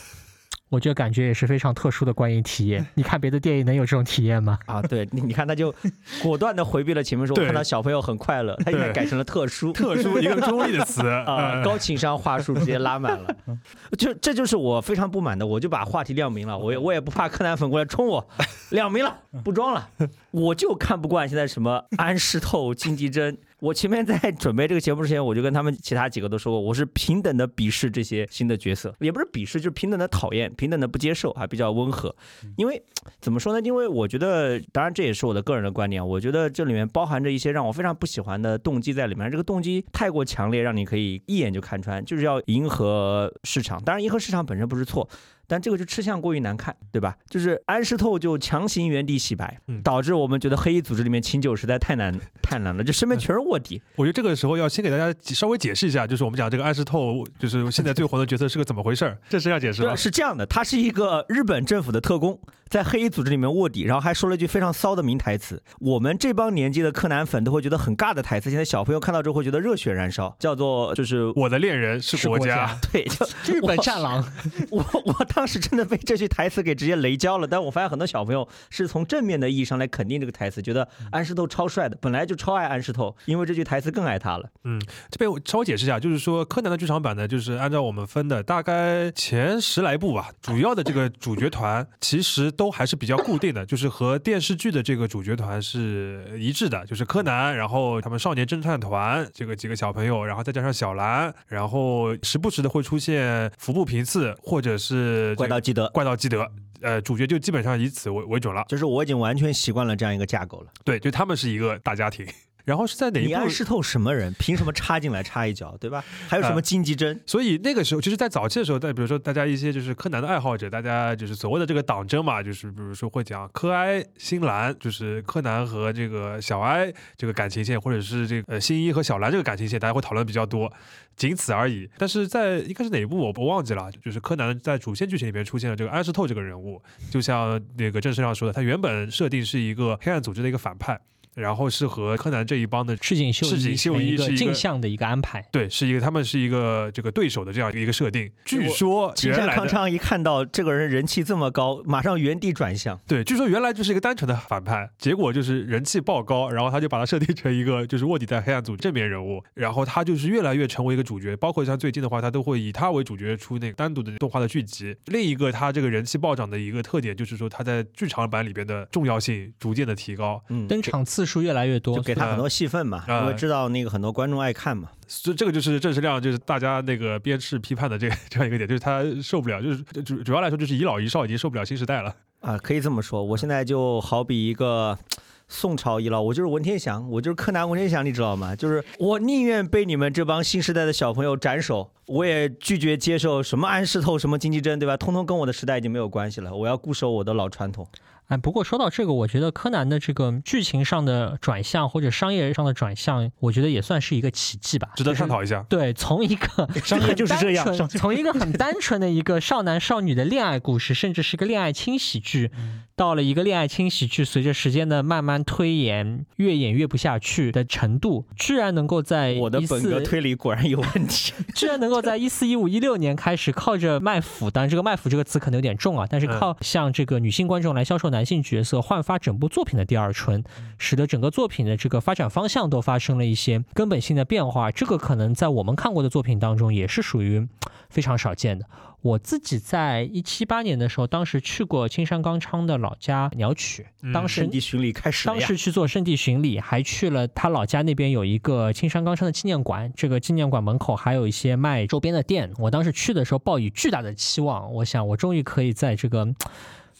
我觉得感觉也是非常特殊的观影体验。你看别的电影能有这种体验吗？啊，对你，你看他就果断的回避了前面说我看到小朋友很快乐，他现在改成了特殊。特殊一个中立的词啊、呃高情商话术直接拉满了，就这就是我非常不满的，我就把话题亮明了，我也我也不怕柯南粉过来冲我，亮明了，不装了，我就看不惯现在什么安室透、金基真。我前面在准备这个节目之前，我就跟他们其他几个都说过，我是平等的鄙视这些新的角色，也不是鄙视，就是平等的讨厌，平等的不接受，还比较温和。因为怎么说呢？因为我觉得，当然这也是我的个人的观点，我觉得这里面包含着一些让我非常不喜欢的动机在里面。这个动机太过强烈，让你可以一眼就看穿，就是要迎合市场。当然，迎合市场本身不是错。但这个就吃相过于难看，对吧？就是安室透就强行原地洗白，嗯导致我们觉得黑衣组织里面清酒实在太难太难了，就身边全是卧底。我觉得这个时候要先给大家稍微解释一下，就是我们讲这个安室透，就是现在最火的角色是个怎么回事儿，这是要解释对，吧？是这样的，他是一个日本政府的特工，在黑衣组织里面卧底，然后还说了一句非常骚的名台词。我们这帮年纪的柯南粉都会觉得很尬的台词，现在小朋友看到之后会觉得热血燃烧，叫做就是我的恋人是是国国家家，对，就 日本战狼，我 我当时真的被这句台词给直接雷焦了，但我发现很多小朋友是从正面的意义上来肯定这个台词，觉得安室透超帅的，本来就超爱安室透，因为这句台词更爱他了。嗯这边我稍微解释一下，就是说柯南的剧场版呢，就是按照我们分的大概前十来部吧，主要的这个主角团其实都还是比较固定的，就是和电视剧的这个主角团是一致的，就是柯南，然后他们少年侦探团这个几个小朋友，然后再加上小兰，然后时不时的会出现服部平次或者是怪盗基德，怪盗基德。呃，主角就基本上以此为为准了，就是我已经完全习惯了这样一个架构了。对，就他们是一个大家庭。然后是在哪一部你安？室透什么人？凭什么插进来插一脚，对吧？还有什么呃金吉针？所以那个时候，其实，在早期的时候，在比如说大家一些就是柯南的爱好者，大家就是所谓的这个党争嘛，就是比如说会讲柯哀、新兰，就是柯南和这个小哀这个感情线，或者是这个呃新一和小兰这个感情线，大家会讨论比较多，仅此而已。但是在应该是哪一部我不忘记了，就是柯南在主线剧情里面出现了这个安室透这个人物，就像那个正式上说的，他原本设定是一个黑暗组织的一个反派。然后是和柯南这一帮的赤井秀赤井秀一是一个镜像的一个安排。对，是一个他们是一个这个对手的这样一个设定。据说青山原来康昌一看到这个人人气这么高，马上原地转向。对，据说原来就是一个单纯的反派，结果就是人气爆高，然后他就把他设定成一个就是卧底在黑暗组正面人物，然后他就是越来越成为一个主角，包括像最近的话，他都会以他为主角出那个单独的动画的剧集。另一个他这个人气暴涨的一个特点就是说他在剧场版里边的重要性逐渐的提高，嗯，登场次数越来越多就，给他很多戏份嘛，啊因为知道那个很多观众爱看嘛。所以这个就是郑世亮就是大家那个鞭笞批判的这个 这样一个点，就是他受不了，就是主主要来说就是遗老遗少已经受不了新时代了。啊，可以这么说。我现在就好比一个宋朝遗老，我就是文天祥，我就是柯南文天祥，你知道吗？就是我宁愿被你们这帮新时代的小朋友斩首，我也拒绝接受什么安室透、什么金基针，对吧？通通跟我的时代已经没有关系了。我要固守我的老传统。哎，不过说到这个，我觉得柯南的这个剧情上的转向或者商业上的转向，我觉得也算是一个奇迹吧，值得就是探讨一下。对，从一个 商业就是这样很单纯从一个很单纯的一个少男少女的恋爱故事，甚至是个恋爱轻喜剧，到了一个恋爱轻喜剧，随着时间的慢慢推演，越演越不下去的程度，居然能够在我的本格推理果然有问题。居然能够在一四一五一六年开始靠着卖腐，当然这个卖腐这个词可能有点重啊，但是嗯靠向这个女性观众来销售男男性角色焕发整部作品的第二春，使得整个作品的这个发展方向都发生了一些根本性的变化。这个可能在我们看过的作品当中也是属于非常少见的。我自己在一七八年的时候，当时去过青山刚昌的老家鸟取，嗯当时圣地巡礼开始呀。当时去做圣地巡礼，还去了他老家那边有一个青山刚昌的纪念馆，这个纪念馆门口还有一些卖周边的店。我当时去的时候抱以巨大的期望，我想我终于可以在这个。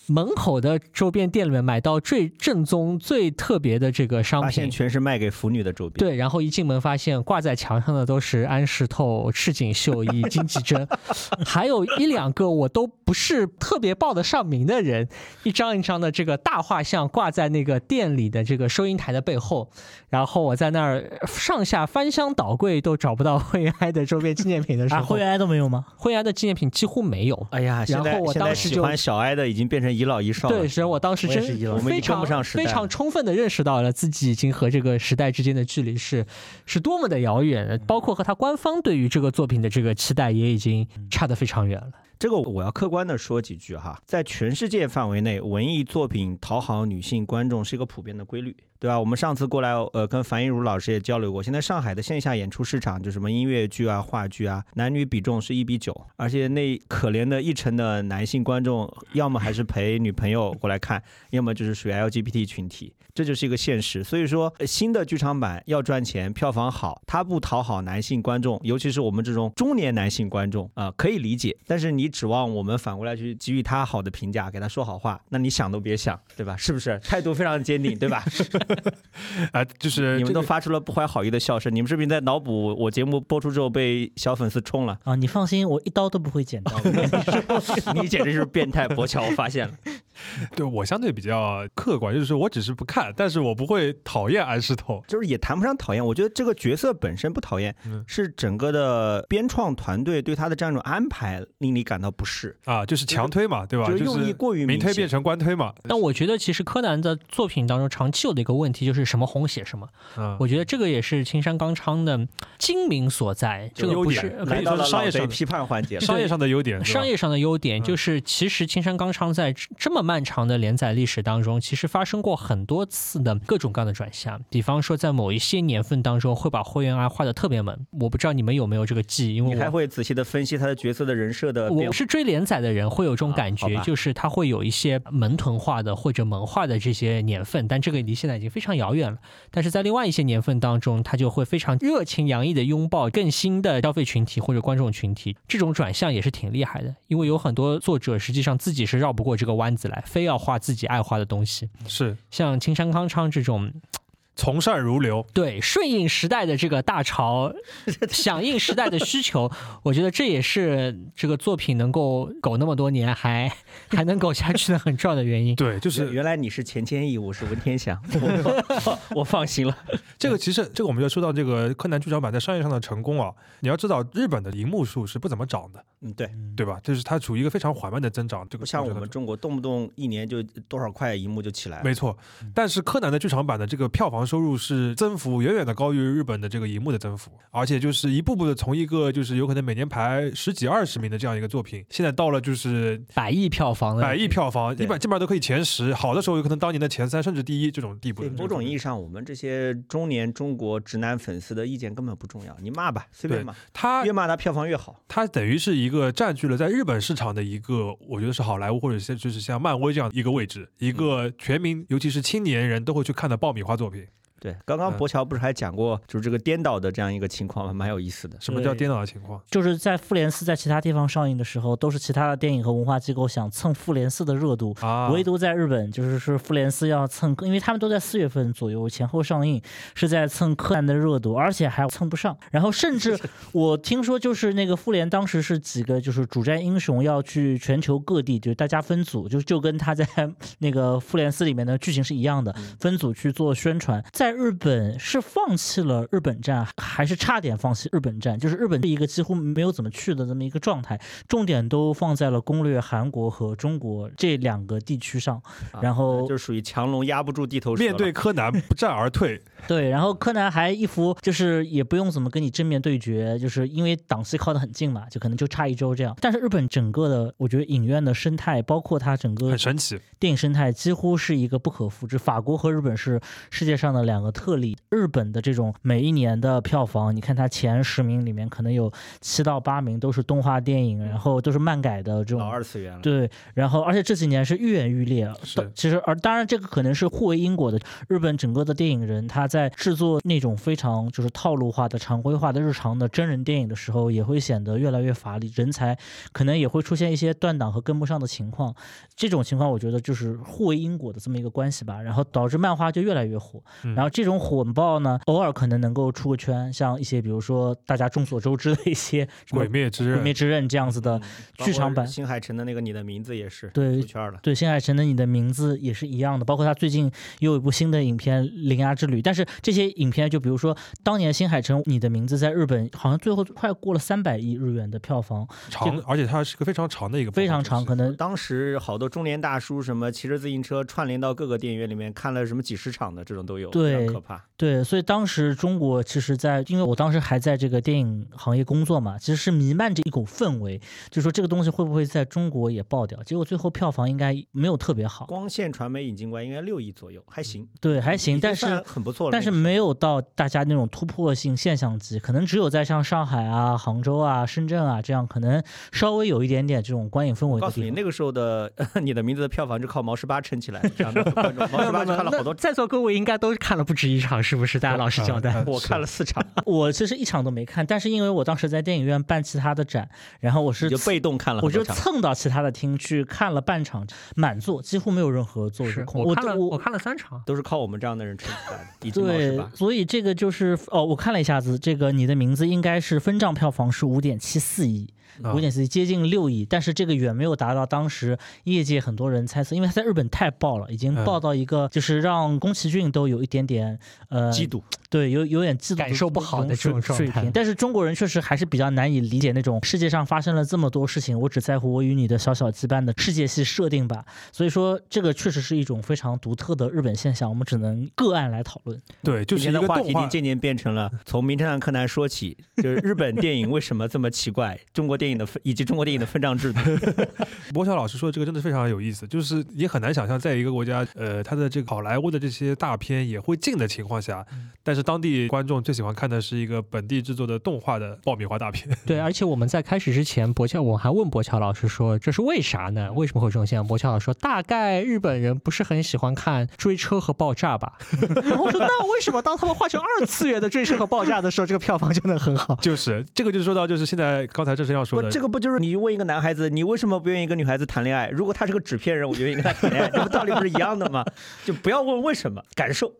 门口的周边店里面买到最正宗、最特别的这个商品发现品，全是卖给腐女的周边。对，然后一进门发现挂在墙上的都是安石透、赤井秀一、金吉珍，还有一两个我都不是特别报得上名的人，一张一张的这个大画像挂在那个店里的这个收银台的背后，然后我在那儿上下翻箱倒柜都找不到惠哀的周边纪念品的时啊，候，会员都没有吗？惠哀的纪念品几乎没有。哎呀，然后我在现在当时就喜欢小哀的已经变成一老一少了。对，所以我当时我也是一样真我们非常经跟不上时代非常充分的认识到了自己已经和这个时代之间的距离是是多么的遥远，包括和他官方对于这个作品的这个期待也已经差得非常远了。这个我要客观的说几句哈，在全世界范围内，文艺作品讨好女性观众是一个普遍的规律，对吧？我们上次过来，呃，跟樊一茹老师也交流过，现在上海的线下演出市场，就什么音乐剧啊、话剧啊，男女比重是一比九，而且那可怜的一成的男性观众，要么还是陪女朋友过来看，要么就是属于 LGBT 群体，这就是一个现实。所以说，新的剧场版要赚钱，票房好，它不讨好男性观众，尤其是我们这种中年男性观众啊、可以理解。但是你指望我们反过来去给予他好的评价，给他说好话，那你想都别想，对吧？是不是？态度非常坚定，对吧？啊，就是你们都发出了不怀好意的笑声，你们是不是在脑补我节目播出之后被小粉丝冲了？啊，你放心，我一刀都不会剪刀。你简直就是变态博乔，我发现了。对我相对比较客观，就是我只是不看，但是我不会讨厌安石头。就是也谈不上讨厌，我觉得这个角色本身不讨厌，嗯是整个的编创团队对他的这样一种安排令你感到不适，啊，就是强推嘛，对吧？就是用意过于明推变成官推嘛。但我觉得其实柯南的作品当中长期有的一个问题就是什么红写什么，嗯，我觉得这个也是青山刚昌的 精明所在。这个优点不是可以说到了是商业上的批判环节。商业上的优点，商业上的优点嗯就是，其实青山刚昌在这这么漫长的连载历史当中，其实发生过很多次的各种各样的转向。比方说，在某一些年份当中，会把灰原哀画的特别猛。我不知道你们有没有这个记忆，因你还为我。会仔细的分析他的角色的人设的。我是追连载的人，会有这种感觉，就是他会有一些门豚化的或者萌化的这些年份，但这个离现在已经非常遥远了。但是在另外一些年份当中，他就会非常热情洋溢的拥抱更新的消费群体或者观众群体，这种转向也是挺厉害的。因为有很多作者实际上自己是绕不过这个弯子来，非要画自己爱画的东西。是像青山康昌这种从善如流。对顺应时代的这个大潮，响应时代的需求，我觉得这也是这个作品能够苟那么多年还 还能苟下去的很重要的原因。对，就是原来你是钱谦益，我是文天祥，我我放心了。这个。其实这个我们就说到这个柯南剧场版在商业上的成功啊，你要知道日本的荧幕数是不怎么涨的，嗯，对，对吧？就是它处于一个非常缓慢的增长。这个不像我们中国动不动一年就多少块荧幕就起来了。没错，但是柯南的剧场版的这个票房收入是增幅远远的高于日本的这个荧幕的增幅，而且就是一步步的从一个就是有可能每年排十几二十名的这样一个作品，现在到了就是百亿票房的百亿票房，对一般基本上都可以前十，好的时候有可能当年的前三甚至第一这种地步对。某种意义上，我们这些中年中国直男粉丝的意见根本不重要，你骂吧，随便骂，他越骂他票房越好。他等于是一个占据了在日本市场的一个，我觉得是好莱坞或者是就是像漫威这样一个位置，一个全民尤其是青年人都会去看的爆米花作品。对，刚刚嗯博乔不是还讲过，就是这个颠倒的这样一个情况吗？蛮有意思的。什么叫颠倒的情况？就是在复联四在其他地方上映的时候，都是其他的电影和文化机构想蹭复联四的热度，啊，唯独在日本，就是是复联四要蹭，因为他们都在四月份左右前后上映，是在蹭柯南的热度，而且还蹭不上。然后甚至 我听说，就是那个复联当时是几个就是主战英雄要去全球各地，就是大家分组，就就跟他在 那个复联四里面的剧情是一样的，分组去做宣传。在在日本是放弃了日本站，还是差点放弃日本站？就是日本是一个几乎没有怎么去的这么一个状态，重点都放在了攻略韩国和中国这两个地区上。啊然后就是属于强龙压不住地头蛇。面对 柯南不战而退，对，然后柯南还一副就是也不用怎么跟你正面对决，就是因为档期靠得很近嘛，就可能就差一周这样。但是日本整个的，我觉得影院的生态，包括它整个很神奇。电影生态几乎是一个不可复制。法国和日本是世界上的两个特例。日本的这种每一年的票房，你看它前十名里面可能有七到八名都是动画电影，然后都是漫改的这种老二次元了。对，然后而且这几年是愈演愈烈。是其实而当然这个可能是互为因果的。日本整个的电影人他在制作那种非常就是套路化的、常规化的日常的真人电影的时候，也会显得越来越乏力，人才可能也会出现一些断档和跟不上的情况。这种情况我觉得就是互为因果的这么一个关系吧，然后导致漫画就越来越火。嗯然后这种火爆呢，偶尔可能能够出个圈，像一些比如说大家众所周知的一些什么鬼灭之鬼刃灭之刃这样子的嗯剧场版。新海诚的那个《你的名字》也是对出圈了。对，新海诚的《你的名字》也是一样的，包括他最近又有一部新的影片《铃芽之旅》，但是这些影片，就比如说当年新海诚《你的名字》在日本好像最后快过了三百亿日元的票房，长，而且它是个非常长的一个非常长，可能当时好多中年大叔什么骑着自行车串联到各个电影院里面看了什么几十场的这种都有，对非常可怕。对，所以当时中国其实在，因为我当时还在这个电影行业工作嘛，其实是弥漫着一股氛围，就说这个东西会不会在中国也爆掉？结果最后票房应该没有特别好，光线传媒引进关应该六亿左右，还行，对，还行，但是很不错了。但是没有到大家那种突破性现象级，可能只有在像上海啊、杭州啊、深圳啊这样，可能稍微有一点点这种观影氛围我告诉你。那个时候的 你的名字的票房是靠毛十八撑起来的，这样的观众毛十八 看了好多，在座各位应该都看了不止一场，是不是？大家老实交代。嗯我看了四场，我其实一场都没看，但是因为我当时在电影院办其他的展，然后我是就被动看了我就。蹭到其他的厅去看了半场，满座，几乎没有任何座位空。我看了，我我看了三场。都是靠我们这样的人撑起来的，对，。所以这个就是哦，我看了一下子，这个你的名字应该是分账票房是五点七四亿，啊五点四亿接近六亿，但是这个远没有达到当时业界很多人猜测，因为它在日本太爆了，已经嗯爆到一个就是让宫崎骏都有一点点呃嫉妒，对，有有点嫉妒感受不好的这种水水状态平。但是中国人确实还是比较难以理解那种世界上发生了这么多事情，我只在乎我与你的小小羁绊的世界系设定吧。所以说，这个确实是一种非常独特的日本现象，我们只能个案来讨论。对，就是今天的话题渐渐变成了 从《名侦探柯南》说起，就是日本电影为什么这么奇怪，中国电影的分以及中国电影的分账制度。博乔老师说的这个真的非常有意思，就是也很难想象，在一个国家，呃，它的这个好莱坞的这些大片也会进的情况下，但是当地观众最喜欢看的是一个本地制作的动画的爆米花大片。对，而且我们在开始之前，博乔我还问博乔老师说这是为啥呢？为什么会有这种现象？博乔老师说大概日本人不是很喜欢看追车和爆炸吧。然后我说那为什么当他们换成二次元的追车和爆炸的时候，这个票房就能很好？就是这个，就是说到就是现在刚才郑生要说这个不就是你问一个男孩子，你为什么不愿意跟女孩子谈恋爱？如果他是个纸片人，我就愿意跟他谈恋爱，这不道理不是一样的吗？就不要问为什么，感受。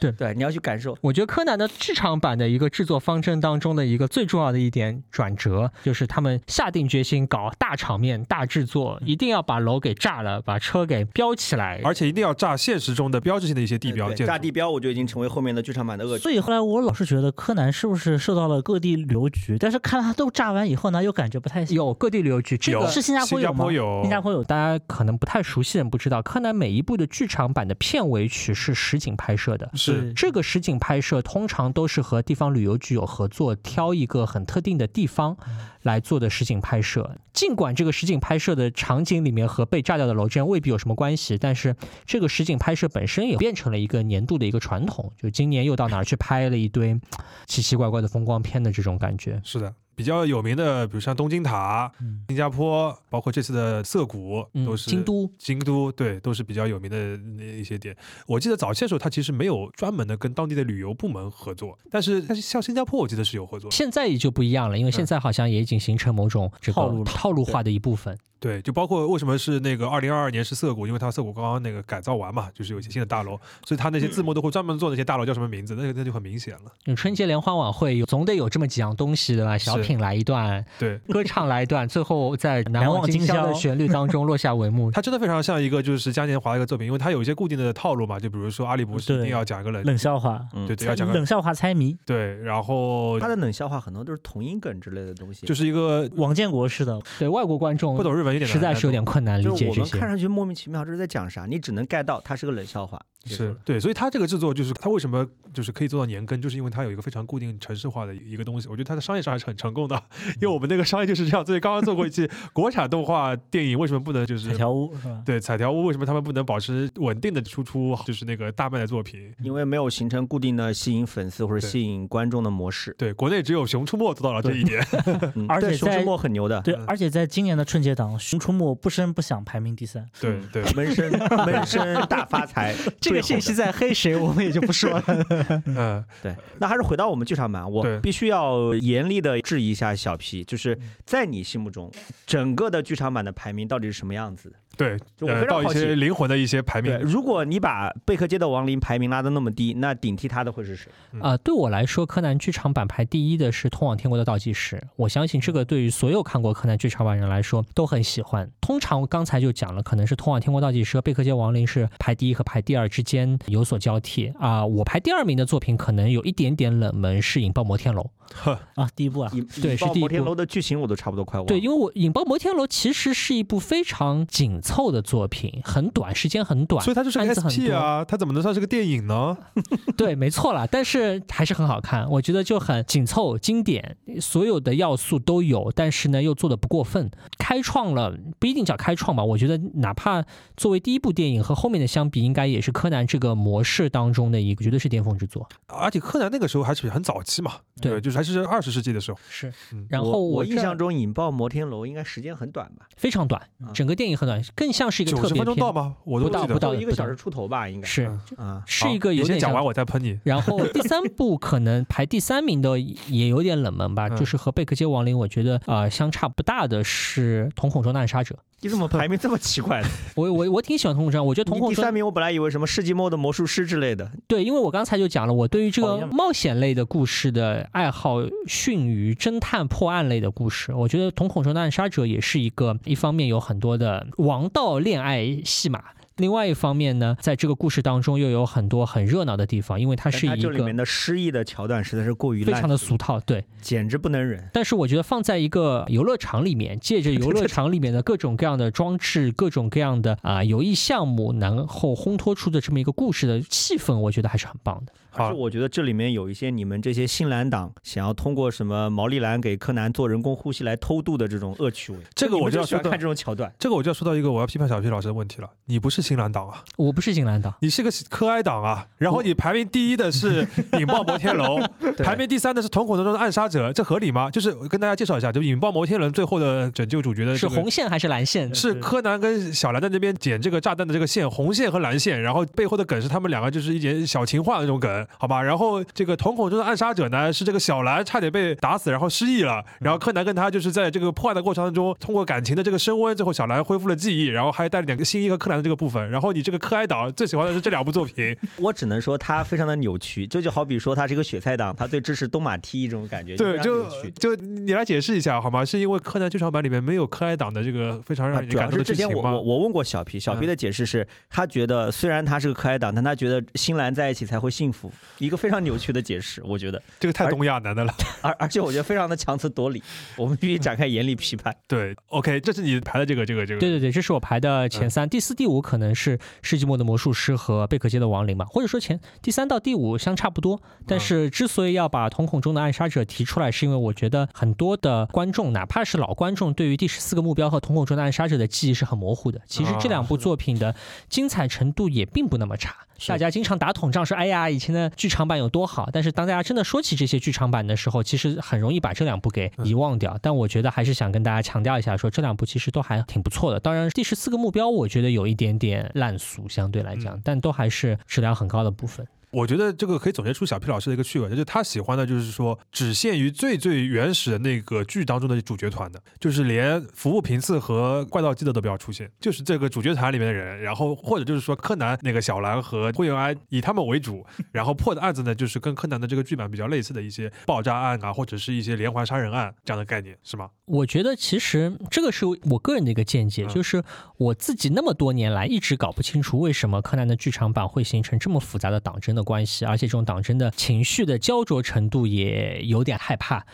对对，你要去感受。我觉得柯南的剧场版的一个制作方针当中的一个最重要的一点转折，就是他们下定决心搞大场面、大制作，一定要把楼给炸了，把车给标起来。而且一定要炸现实中的标志性的一些地标。炸地标，我就已经成为后面的剧场版的恶。所以后来我老是觉得柯南是不是受到了各地旅游局，但是看他都炸完以后呢，又感觉不太行。有各地旅游局，这有个是新加坡新加有吗？坡有新加坡有。大家可能不太熟悉的人不知道，柯南每一部的剧场版的片尾曲是实景拍摄的。是这个实景拍摄通常都是和地方旅游局有合作，挑一个很特定的地方来做的实景拍摄。尽管这个实景拍摄的场景里面和被炸掉的楼之间未必有什么关系，但是这个实景拍摄本身也变成了一个年度的一个传统。就今年又到哪儿去拍了一堆奇奇怪怪的风光片的这种感觉。是的，比较有名的，比如像东京塔、嗯新加坡，包括这次的涩谷，嗯都是京都京都对，都是比较有名的那一些点。我记得早期的时候，它其实没有专门的跟当地的旅游部门合作，但是但是像新加坡，我记得是有合作。现在也就不一样了，因为现在好像也已经形成某种这个套路套路化的一部分。对，就包括为什么是那个二零二二年是涩谷，因为它涩谷刚刚那个改造完嘛，就是有一些新的大楼，所以它那些字幕都会专门做那些大楼叫什么名字，那个那就很明显了。你春节联欢晚会有总得有这么几样东西对吧？小品来一段，对，歌唱来一段，最后在难难忘今宵的旋律当中落下帷幕。它真的非常像一个就是嘉年华的一个作品，因为它有一些固定的套路嘛，就比如说阿里博士一定要讲一个冷，冷笑话，嗯对对，要讲个冷笑话猜谜，对，然后他的冷笑话很多都是同音梗之类的东西，就是一个王建国式的，对外国观众不懂日文有点实在是有点困难理就我解这些。们看上去莫名其妙，这是在讲啥？你只能 get 到它是个冷笑话。是对，所以它这个制作就是它为什么就是可以做到年更，就是因为它有一个非常固定城市化的一个东西。我觉得它的商业上还是很成功的，因为我们那个商业就是这样。所以刚刚做过一期 国产动画电影，为什么不能就是彩条屋是吧？对彩条屋为什么他们不能保持稳定的输出，就是那个大卖的作品？因为没有形成固定的吸引粉丝或者吸引观众的模式。对，国内只有《熊出没》做到了这一点。嗯而且熊出没很牛的，对嗯，而且在今年的春节档，《熊出没》不声不响排名第三。对对，闷声闷声大发财，这个信息在黑谁，我们也就不说了。嗯，对，那还是回到我们剧场版，我必须要严厉的质疑一下小皮，就是在你心目中，整个的剧场版的排名到底是什么样子的？对，就我呃，到一非常好奇些灵魂的一些排名对，，如果你把贝克街的亡灵排名拉的那么低，那顶替他的会是谁？啊、对我来说，柯南剧场版排第一的是《通往天国的倒计时》，我相信这个对于所有看过柯南剧场版人来说都很喜欢。通常刚才就讲了，可能是《通往天国倒计时》和《贝克街亡灵》是排第一和排第二之间有所交替啊、我排第二名的作品可能有一点点冷门，是《引爆摩天楼》。啊，第一部啊，引对是第一部摩天楼的剧情我都差不多快忘了。对，因为我《引爆摩天楼》其实是一部非常紧凑的作品，很短，时间很短，所以它就是个案子很 SP 啊，它怎么能算是个电影呢？对，没错了，但是还是很好看，我觉得就很紧凑、经典，所有的要素都有，但是呢又做的不过分，开创了不一定叫开创吧，我觉得哪怕作为第一部电影和后面的相比，应该也是柯南这个模式当中的一个绝对是巅峰之作。而且柯南那个时候还是很早期嘛，对就是还是二十世纪的时候，是嗯，然后这我我印象中引爆摩天楼应该时间很短吧？非常短啊，整个电影很短，更像是一个特别九十分钟到片，吗？我都不到不到一个小时出头吧，应该是啊。是一个有点先讲完，我再喷你。然后第三部可能排第三名的也有点冷门吧，嗯就是和《贝克街亡灵》我觉得啊相差不大的是《瞳孔中的暗杀者》。你怎么排名这么 奇怪的？我我我挺喜欢瞳孔中，我觉得瞳孔第三名，我本来以为什么世纪末的魔术师之类的。对，因为我刚才就讲了，我对于这个冒险类的故事的爱好逊于侦探破案类的故事。我觉得《瞳孔中的暗杀者》也是一个，一方面有很多的王道恋爱戏码。另外一方面呢，在这个故事当中又有很多很热闹的地方，因为它是一但它这里面个的诗意的桥段实在是过于非常的俗俗套，对。简直不能忍。但是我觉得放在一个游乐场里面，借着游乐场里面的各种各样的装置、各种各样的啊、游艺项目，然后烘托出的这么一个故事的气氛，我觉得还是很棒的。好而是我觉得这里面有一些你们这些新蓝党想要通过什么毛利兰给柯南做人工呼吸来偷渡的这种恶趣味，这个我就要说到这种桥段。这个我就要说到一个我要批判小皮老师的问题了。你不是新蓝党啊，我不是新蓝党，你是个柯哀党啊。然后你排名第一的是《引爆摩天楼》，排名第三的是《瞳孔中的暗杀者》，这合理吗？就是我跟大家介绍一下，就《引爆摩天轮》最后的拯救主角的是这个红线还是蓝线？是柯南跟小兰在那边捡这个炸弹的这个线，红线和蓝线，然后背后的梗是他们两个就是一点小情话的那种梗，好吧？然后这个瞳孔中的暗杀者呢，是这个小兰差点被打死，然后失忆了，然后柯南跟他就是在这个破案的过程当中，通过感情的这个升温，最后小兰恢复了记忆，然后还带了两个新一和柯南的这个部分。然后你这个柯哀党最喜欢的是这两部作品，我只能说他非常的扭曲，这就好比说他是一个雪菜党，他最支持东马踢这种感觉，对，就就你来解释一下好吗？是因为柯南剧场版里面没有柯哀党的这个非常让人感动的是之前我剧情吗？我我问过小皮，小皮的解释是他觉得虽然他是个柯哀党，但他觉得新兰在一起才会幸福，一个非常扭曲的解释，我觉得，这个太东亚男的了。而而且我觉得非常的强词夺理，我们必须展开严厉批判。对，OK，这是你排的这个这个这个。对对对，这是我排的前三，第四、第五可能是《世纪末的魔术师》和《贝克街的亡灵》吧，或者说前第三到第五相差不多。但是之所以要把瞳孔中的暗杀者提出来，是因为我觉得很多的观众，哪怕是老观众，对于第十四个目标和瞳孔中的暗杀者的记忆是很模糊的。其实这两部作品的精彩程度也并不那么差。是大家经常打统仗说，哎呀，以前的剧场版有多好，但是当大家真的说起这些剧场版的时候，其实很容易把这两部给遗忘掉。但我觉得还是想跟大家强调一下，说这两部其实都还挺不错的。当然，第十四个目标我觉得有一点点烂俗，相对来讲嗯，但都还是质量很高的部分。我觉得这个可以总结出小 P 老师的一个趣味，就是他喜欢的就是说只限于最最原始的那个剧当中的主角团的，就是连服务平次和怪盗基德都不要出现，就是这个主角团里面的人，然后或者就是说柯南那个小兰和灰原哀以他们为主，然后破的案子呢就是跟柯南的这个剧版比较类似的一些爆炸案啊，或者是一些连环杀人案这样的概念，是吗？我觉得其实这个是我个人的一个见解，嗯就是我自己那么多年来一直搞不清楚为什么柯南的剧场版会形成这么复杂的党争的关系，而且这种党争的情绪的焦灼程度也有点害怕，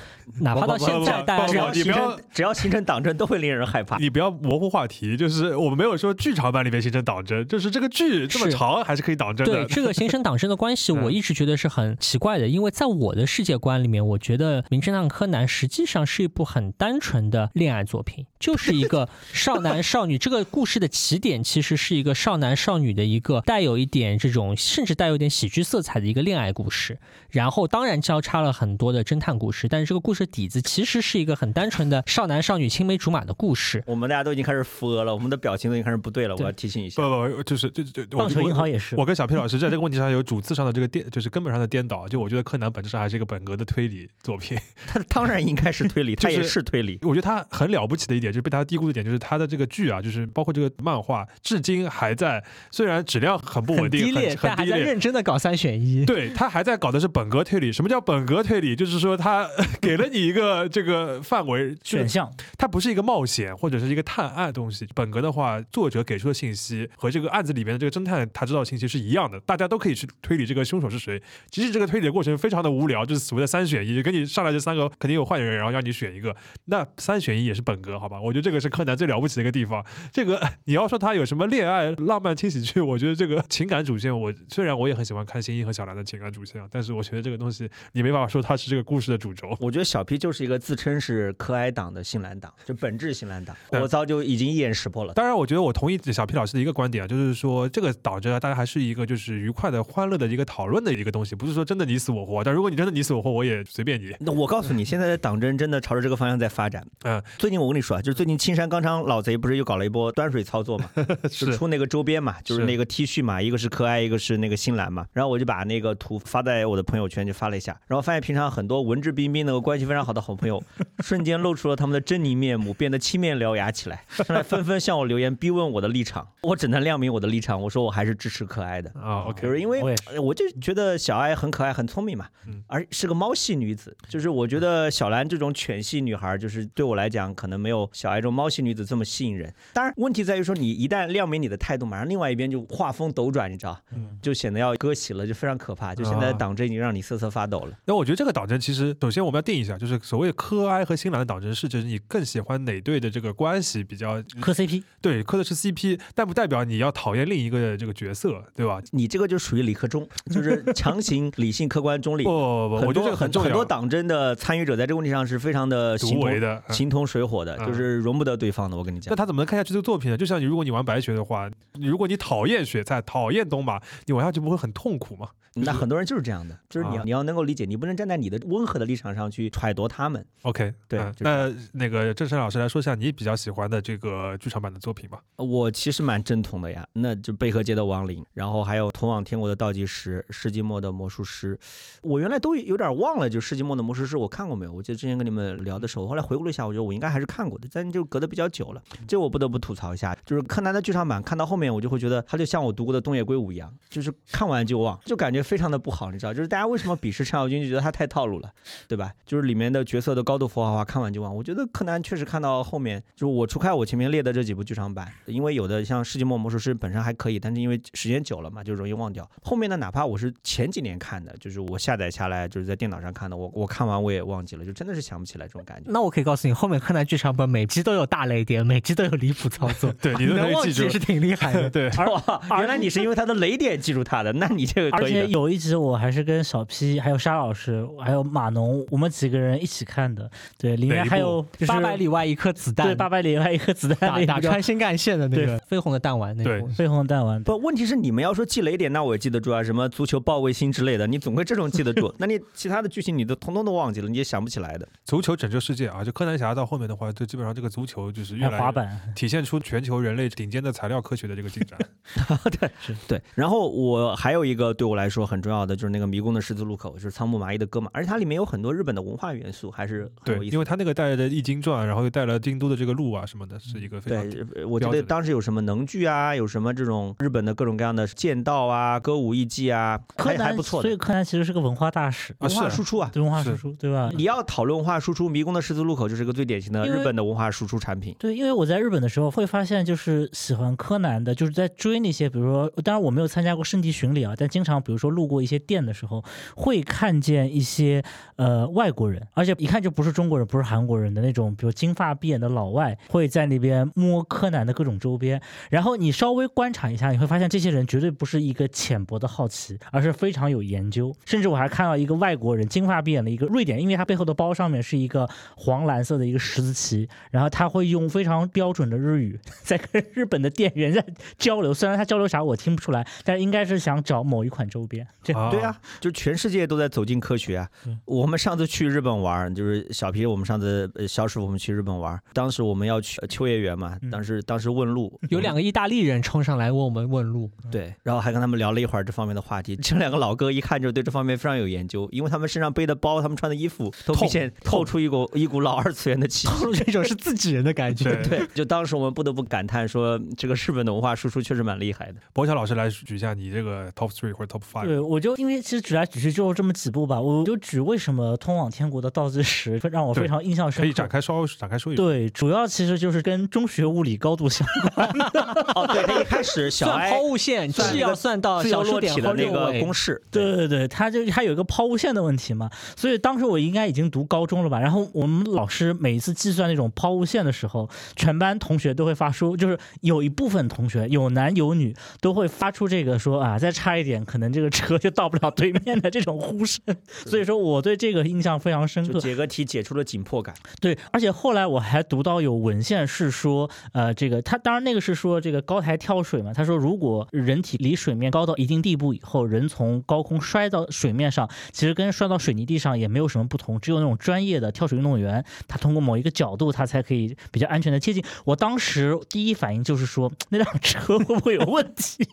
哪怕到现在大只要家形你不要成只要形成党争，都会令人害怕。你不要模糊话题，就是我们没有说剧场版里面形成党争，就是这个剧这么长还是可以党争的。对这个形成党争的关系，嗯我一直觉得是很奇怪的，因为在我的世界观里面，我觉得《名侦探柯南》实际上是一部很单纯的恋爱作品，就是一个少男少女。这个故事的起点其实是一个少男少女的一个带有一点这种，甚至带有一点喜剧色彩的一个恋爱故事。然后当然交叉了很多的侦探故事，但是这个故事底子其实是一个很单纯的少男少女青梅竹马的故事。我们大家都已经开始扶额了，我们的表情都已经开始不对了。我要提醒一下不，不不，就是就就棒球银行也是我跟小 P 老师在这个问题上有主次上的这个颠，就是根本上的颠倒。就我觉得柯南本质上还是一个本格的推理作品。他当然应该是推理，他也是推理。我觉得他很了不起的一点，就是被他低估的一点，就是他的这个剧啊，就是包括这个漫画，至今还在，虽然质量很不稳定，低劣，很但还在。认真的搞三选一。对他还在搞的是本格推理。什么叫本格推理？就是说他 给了你一个这个范围，选项，它不是一个冒险或者是一个探案的东西。本格的话，作者给出的信息和这个案子里面的这个侦探他知道的信息是一样的，大家都可以去推理这个凶手是谁。即使这个推理的过程非常的无聊，就是所谓的三选一，给你上来这三个肯定有坏人，然后让你选一个，那三选一也是本格，好吧？我觉得这个是柯南最了不起的一个地方。这个 你要说他有什么恋爱浪漫轻喜剧，我觉得这个情感主线，我虽然我也很喜欢看新一和小兰的情感主线啊，但是我觉得这个东西你没办法说它是这个故事的主轴。我觉得小 P 就是一个自称是柯爱党的新蓝党，就本质新蓝党。我早就已经一眼识破了。当然，我觉得我同意小 P 老师的一个观点啊，就是说这个党争啊，大家还是一个就是愉快的、欢乐的一个讨论的一个东西，不是说真的你死我活。但如果你真的你死我活，我也随便你。那我告诉你，现在的党争真的朝着这个方向在发展。嗯，最近我跟你说啊，就是最近青山刚昌老贼不是又搞了一波端水操作嘛，就是出那个周边嘛，就是是那个 T 恤嘛，一个是可爱，一个是那个新蓝嘛。然后我就把那个图发在我的朋友圈，就发了一下，然后发现平常很多文质彬彬的、关系非常好的好朋友，瞬间露出了他们的狰狞面目，变得青面獠牙起来，上来纷纷向我留言逼问我的立场。我只能亮明我的立场，我说我还是支持可爱的。啊，OK，就是因为我就觉得小爱很可爱、很聪明嘛嗯，而是个猫系女子。就是我觉得小兰这种犬系女孩，就是对我来讲，可能没有小爱这种猫系女子这么吸引人。当然，问题在于说，你一旦亮明你的态度，马上另外一边就画风斗转，你知道，嗯就显得要割席了，就非常可怕。就现在啊党争已经让你瑟瑟发抖了。那我觉得这个党争其实，首先我们要定一下，就是所谓科哀和新兰的党争，是指你更喜欢哪队的这个关系比较磕 CP，对，磕的是 CP，但不代表你要讨厌另一个这个角色，对吧？你这个就属于理科中，就是强行理性、客观、中立 不。不不，很我觉得这多很个重要。很多党争的参与者在这个问题上是非常的形同独为的，嗯形同水火的，嗯就是容不得对方的。我跟你讲那，他怎么能看下去这个作品呢？就像你，如果你玩白雪的话，你如果你讨厌雪菜，讨厌东马，你玩下去不会很痛苦吗？那很多人就是这样的，就是你要啊你要能够理解，你不能站在你的温和的立场上去揣度他们。OK，对嗯就那那个郑山老师来说一下你比较喜欢的这个剧场版的作品吧。我其实蛮正统的呀，那就贝壳街的亡灵，然后还有通往天国的倒计时，世纪末的魔术师。我原来都有点忘了，就世纪末的魔术师我看过没有？我记得之前跟你们聊的时候，后来回顾了一下，我觉得我应该还是看过的，但就隔得比较久了。这我不得不吐槽一下，就是柯南的剧场版看到后面，我就会觉得他就像我读过的东野圭吾一样，就是看完就忘，就感觉非常的不好，你知道？就是大家为什么鄙视程咬金，就觉得他太套路了，对吧？就是里面的角色的高度符号化，看完就忘。我觉得柯南确实看到后面，就是我除开我前面列的这几部剧场版，因为有的像《世纪末魔术师》本身还可以，但是因为时间久了嘛，就容易忘掉。后面的哪怕我是前几年看的，就是我下载下来就是在电脑上看的，我我看完我也忘记了，就真的是想不起来这种感觉。那我可以告诉你，后面柯南剧场版每集都有大雷点，每集都有离谱操作，对你都能记住忘记是挺厉害的。对，哇，原来你是因为他的雷点记住他的，那你这个可以的。有一集我还是跟小 P、还有沙老师、还有马农，我们几个人一起看的。对，里面还有八百里外一颗子弹对，八百里外一颗子弹打那个打穿新干线的那个绯红的弹丸那对部。绯红弹丸。不，问题是你们要说记雷点，那我也记得住啊，什么足球报卫星之类的，你总归这种记得住。那你其他的剧情你都通通都忘记了，你也想不起来的。足球拯救世界啊！就柯南侠到后面的话，就基本上这个足球就是越来板，体现出全球人类顶尖的材料科学的这个进展。对对，然后我还有一个对我来说说很重要的就是那个迷宫的十字路口，就是仓木麻衣的歌嘛，而且它里面有很多日本的文化元素，还是很对有意，思因为它那个带的《易经传》，然后又带了京都的这个路啊什么的，是一个非常对，呃我觉得当时有什么能剧啊，有什么这种日本的各种各样的剑道啊、歌舞艺伎啊，还还柯南，不错所以柯南其实是个文化大使，啊文化输出啊。对文化输出，对吧？你要讨论文化输出，《迷宫的十字路口》就是一个最典型的日本的文化输出产品。对，因为我在日本的时候会发现，就是喜欢柯南的，就是在追那些，比如说，当然我没有参加过圣地巡礼啊，但经常比如说路过一些店的时候，会看见一些呃外国人，而且一看就不是中国人，不是韩国人的那种，比如金发碧眼的老外，会在那边摸柯南的各种周边。然后你稍微观察一下，你会发现这些人绝对不是一个浅薄的好奇，而是非常有研究。甚至我还看到一个外国人，金发碧眼的一个瑞典，因为他背后的包上面是一个黄蓝色的一个十字旗，然后他会用非常标准的日语在跟日本的店员在交流。虽然他交流啥我听不出来，但应该是想找 某一款周边。这啊对啊，就全世界都在走进科学啊嗯。我们上次去日本玩，就是小皮，我们上次呃小师傅我们去日本玩，当时我们要去呃秋叶原嘛嗯，当时当时问路，有两个意大利人冲上来问我们问路，对，然后还跟他们聊了一会儿这方面的话题。这两个老哥一看就对这方面非常有研究，因为他们身上背的包，他们穿的衣服都明显透出一股一股老二次元的气息。透露这种是自己人的感觉。对 对，就当时我们不得不感叹说，这个日本的文化输出确实蛮厉害的。博乔老师来举一下你这个 top three 或者 top five。对，我就因为其实举来举去就这么几部吧，我就举为什么通往天国的倒计时让我非常印象深刻。可以展开稍微展开说一说。对，主要其实就是跟中学物理高度相关。哦，对他一开始小算抛物线是要算到小数点体的那个公式，对对对，他就他有一个抛物线的问题嘛，所以当时我应该已经读高中了吧。然后我们老师每一次计算那种抛物线的时候，全班同学都会发出，就是有一部分同学有男有女都会发出这个说啊，再差一点可能这个车就到不了对面的这种呼声。所以说我对这个印象非常深刻。解个题解出了紧迫感。对，而且后来我还读到有文献是说，呃，这个他当然那个是说这个高台跳水嘛，他说如果人体离水面高到一定地步以后，人从高空摔到水面上，其实跟摔到水泥地上也没有什么不同，只有那种专业的跳水运动员，他通过某一个角度，他才可以比较安全的接近。我当时第一反应就是说，那辆车会不会有问题？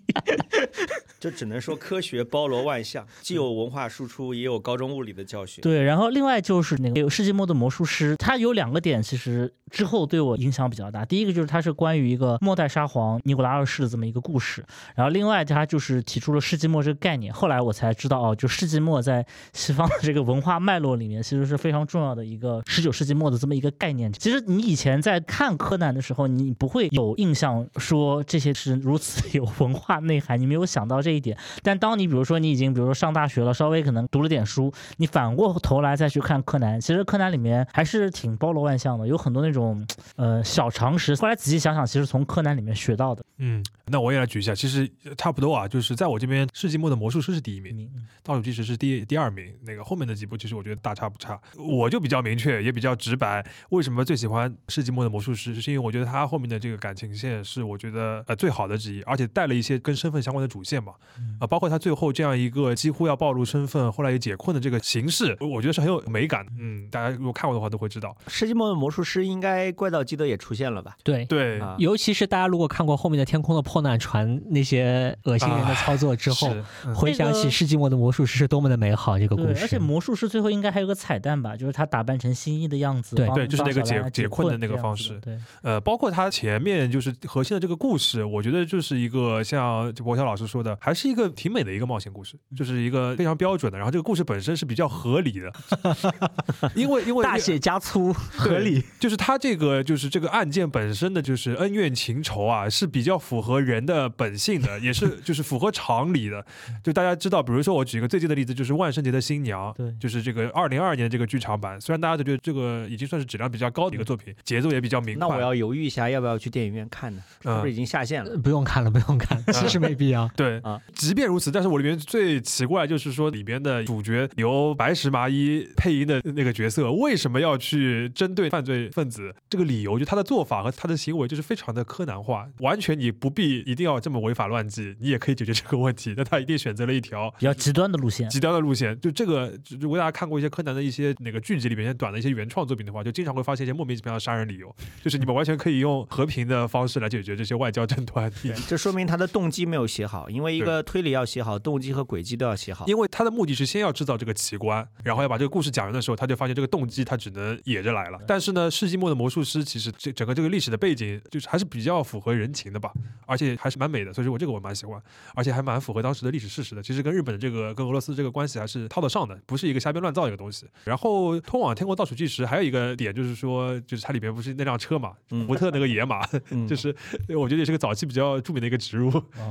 就只能说科学包罗万象，既有文化输出，也有高中物理的教学。对，然后另外就是那个《世纪末的魔术师》，它有两个点，其实之后对我影响比较大。第一个就是它是关于一个末代沙皇尼古拉二世的这么一个故事，然后另外它就是提出了世纪末这个概念。后来我才知道哦，就世纪末在西方的这个文化脉络里面，其实是非常重要的一个十九世纪末的这么一个概念。其实你以前在看柯南的时候，你不会有印象说这些是如此有文化内涵，你没有想到这一点。但当你比如说你已经比如说上大学了，稍微可能读了点书，你反过头来再去看柯南，其实柯南里面还是挺包罗万象的，有很多那种呃小常识。后来仔细想想，其实从柯南里面学到的。嗯，那我也来举一下，其实差不多啊，就是在我这边，世纪末的魔术师是第一名，嗯倒数计时是第第二名，那个后面的几部其实我觉得大差不差。我就比较明确，也比较直白，为什么最喜欢世纪末的魔术师，是因为我觉得他后面的这个感情线是我觉得呃最好的之一，而且带了一些跟身份相关的主线嘛，啊、包括他最后这样一个几乎要暴露身份，后来也解困的这个形式，我我觉得是很有美感的。嗯，大家如果看过的话都会知道。世纪末的魔术师应该怪盗基德也出现了吧？对。对，啊，尤其是大家如果看过后面的《天空的破烂船》那些恶心人的操作之后，回想起世纪末的魔术师是多么的美好，这个故，事。而且魔术师最后应该还有个彩蛋吧，就是他打扮成新一的样子，对对就是那个解解困的那个方式对，呃，包括他前面就是核心的这个故事，我觉得就是一个像就博乔老师说的，还是一个挺美的一个冒险故事，就是一个非常标准的。然后这个故事本身是比较合理的，因为因为大写加粗，合理。就是他这个就是这个案件本身的就是恩怨情仇啊，是比较符合人的本性的，也是就是符合常理的。就大家知道，比如说我举一个最近的例子，就是万圣节的新娘，对就是这个二零二二年这个剧场版，虽然大家都觉得这个已经算是质量比较高的一个作品，节奏也比较明快。那我要犹豫一下，要不要去电影院看呢？是不是已经下线了？呃不用看了，不用看，其实没必要。对啊即便如此，但是我里面最奇怪就是说，里边的主角由白石麻衣配音的那个角色，为什么要去针对犯罪分子？这个理由，就他的做法和他的行为就是非常的柯南化，完全你不必一定要这么违法乱纪，你也可以解决这个问题。但他一定选择了一条比较极端的路线。极端的路线。就这个，如果大家看过一些柯南的一些那个剧集里面一些短的一些原创作品的话，就经常会发现一些莫名其妙的杀人理由，就是你们完全可以用和平的方式来解决这些外交争端。你这说明他的动机没有写好，因为一个推理要写好，动动机和轨迹都要写好。因为他的目的是先要制造这个奇观，然后要把这个故事讲完的时候，他就发现这个动机他只能野着来了。但是呢，世纪末的魔术师其实这整个这个历史的背景就是还是比较符合人情的吧，而且还是蛮美的，所以说我这个我蛮喜欢，而且还蛮符合当时的历史事实的。其实跟日本的这个跟俄罗斯这个关系还是套得上的，不是一个瞎编乱造一个东西。然后通往天国倒数计时还有一个点就是说，就是它里边不是那辆车嘛，嗯福特那个野马，嗯就是我觉得也是个早期比较著名的一个植入。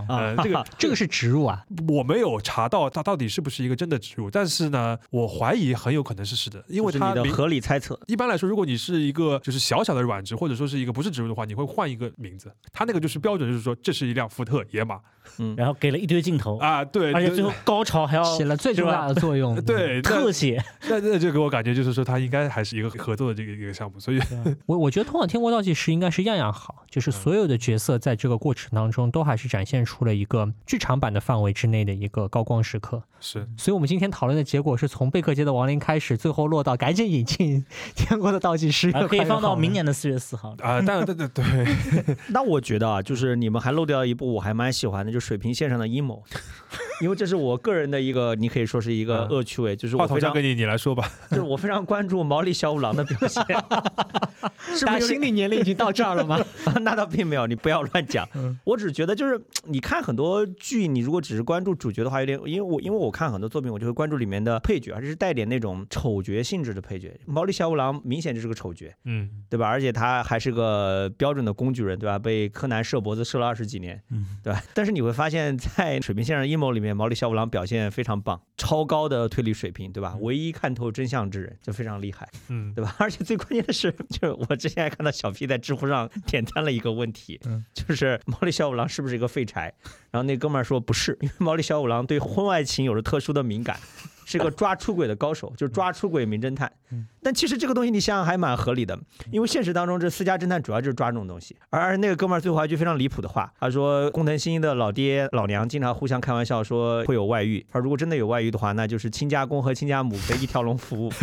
呃，这个 这个是植入啊，我没有查到它到底是不是一个真的植入，但是呢，我怀疑很有可能是是的，因为它的合理猜测。一般来说，如果你是一个就是小小的软植，或者说是一个不是植入的话，你会换一个名字。它那个就是标准，就是说这是一辆福特野马然后给了一堆镜头，啊，对，而且最后高潮还要起了最重大的作用。对特写，那那就给我感觉就是说，他应该还是一个合作的这个一个项目，所以 我我觉得《通往天国倒计时》应该是样样好，就是所有的角色在这个过程当中都还是展现出了一个剧场版的范围之内的一个高光时刻。是。所以我们今天讨论的结果是从贝克街的亡灵开始，最后落到赶紧引进天国的倒计时，啊可以放到明年的四月四号。啊，但对对对，那我觉得啊，就是你们还漏掉一部我还蛮喜欢的，就水平线上的阴谋，因为这是我个人的一个，你可以说是一个嗯恶趣味，就是话我非常筒交给你，你来说吧。就是我非常关注毛利小五郎的表现 是不是？心理年龄已经到这儿了吗？那倒并没有，你不要乱讲。我只觉得就是你看很多剧，你如果只是关注主角的话，有点因为我因为我看很多作品，我就会关注里面的配角，而且是带点那种丑角性质的配角。毛利小五郎明显就是个丑角，嗯，对吧？而且他还是个标准的工具人，对吧？被柯南射脖子射了二十几年，嗯，对吧？但是你会发现在《水平线上阴谋》里面，毛利小五郎表现非常棒，超高的推理水平，对吧？唯一看透真相之人，就非常厉害，嗯，对吧？而且最关键的是，就是我之前还看到小 P 在知乎上点赞了一个问题，嗯 就是毛利小五郎是不是一个废柴？然后那哥们儿说不是，因为毛利小五郎对婚外情有着特殊的敏感。是个抓出轨的高手，就是抓出轨名侦探。但其实这个东西你想想还蛮合理的，因为现实当中这私家侦探主要就是抓这种东西。而那个哥们儿最后还一句非常离谱的话，他说工藤新一的老爹老娘经常互相开玩笑说会有外遇，他如果真的有外遇的话，那就是亲家公和亲家母可以一条龙服务，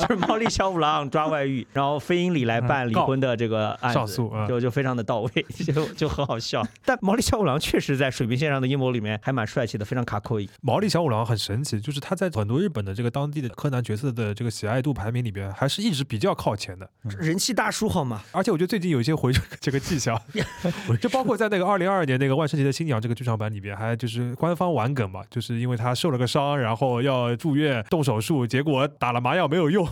就是毛利小五郎抓外遇，然后飞鹰里来办离婚的这个案子，就就非常的到位，就就很好笑。但毛利小五郎确实在水平线上的阴谋里面还蛮帅气的，非常卡扣一。毛利小五郎很神奇，就是他在很多日本的这个当地的柯南角色的这个喜爱度排名里边，还是一直比较靠前的。人气大叔好吗？而且我觉得最近有一些回 这个迹象，就包括在那个二零二二年那个万圣节的新娘这个剧场版里边，还就是官方玩梗嘛，就是因为他受了个伤，然后要住院动手术，结果打了麻药没有用。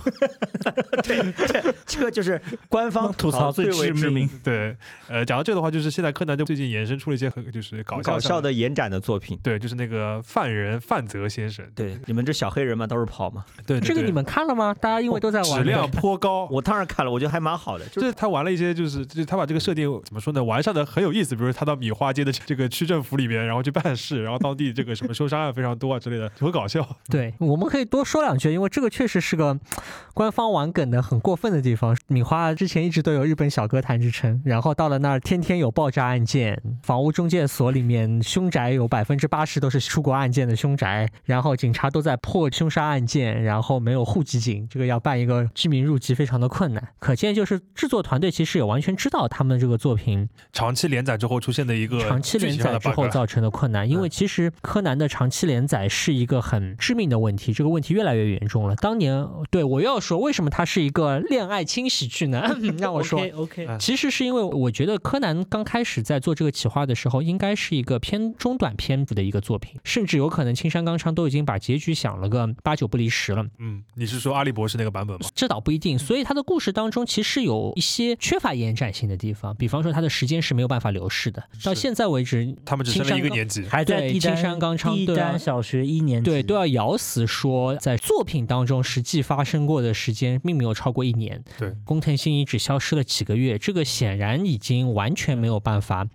对对，这个就是官方吐槽最最为致命。对，呃，讲到这个的话，就是现在柯南就最近衍生出了一些很就是搞笑搞笑，的延展的作品。对，就是那个犯人范泽先生，对，你们这小黑人嘛，都是跑嘛。对，对对这个你们看了吗？大家因为都在玩质量颇高。我当然看了，我觉得还蛮好的。就就是是他玩了一些，就是就是他把这个设定怎么说呢，完善的很有意思。比如他到米花街的这个区政府里面，然后去办事，然后当地这个什么凶杀案非常多啊之类的，就很搞笑。对，我们可以多说两句，因为这个确实是个官方玩梗的很过分的地方。米花之前一直都有日本小哥坛之称，然后到了那儿，天天有爆炸案件，房屋中介所里面凶宅有百分之八十都是出国案件的凶宅，然后警察都在破凶杀案件，然后没有户籍警，这个要办一个居民入籍非常的困难。可见就是制作团队其实也完全知道他们这个作品长期连载之后出现的一个长期连载之后造成的困难，因为其实柯南的长期连载是一个很致命的问题，这个问题越来越严重了。当年对我又要说，为什么它是一个恋爱轻喜剧呢？让我说。OK 其实是因为我觉得柯南刚开始在做这个企划的时候，应该是一个偏中短篇幅的一个作品，甚至有可能青山刚昌都已经把结局想了个八九不离十了。嗯，你是说阿笠博士那个版本吗？这倒不一定，所以他的故事当中其实有一些缺乏延展性的地方，比方说他的时间是没有办法流逝的。到现在为止，他们只升了一个年级。还在青山刚昌第对啊小学一年级，对，都要咬死说在作品当中实际发生过的时间并没有超过一年。对，工藤新一只消失了几个月，这个显然已经完全没有办法，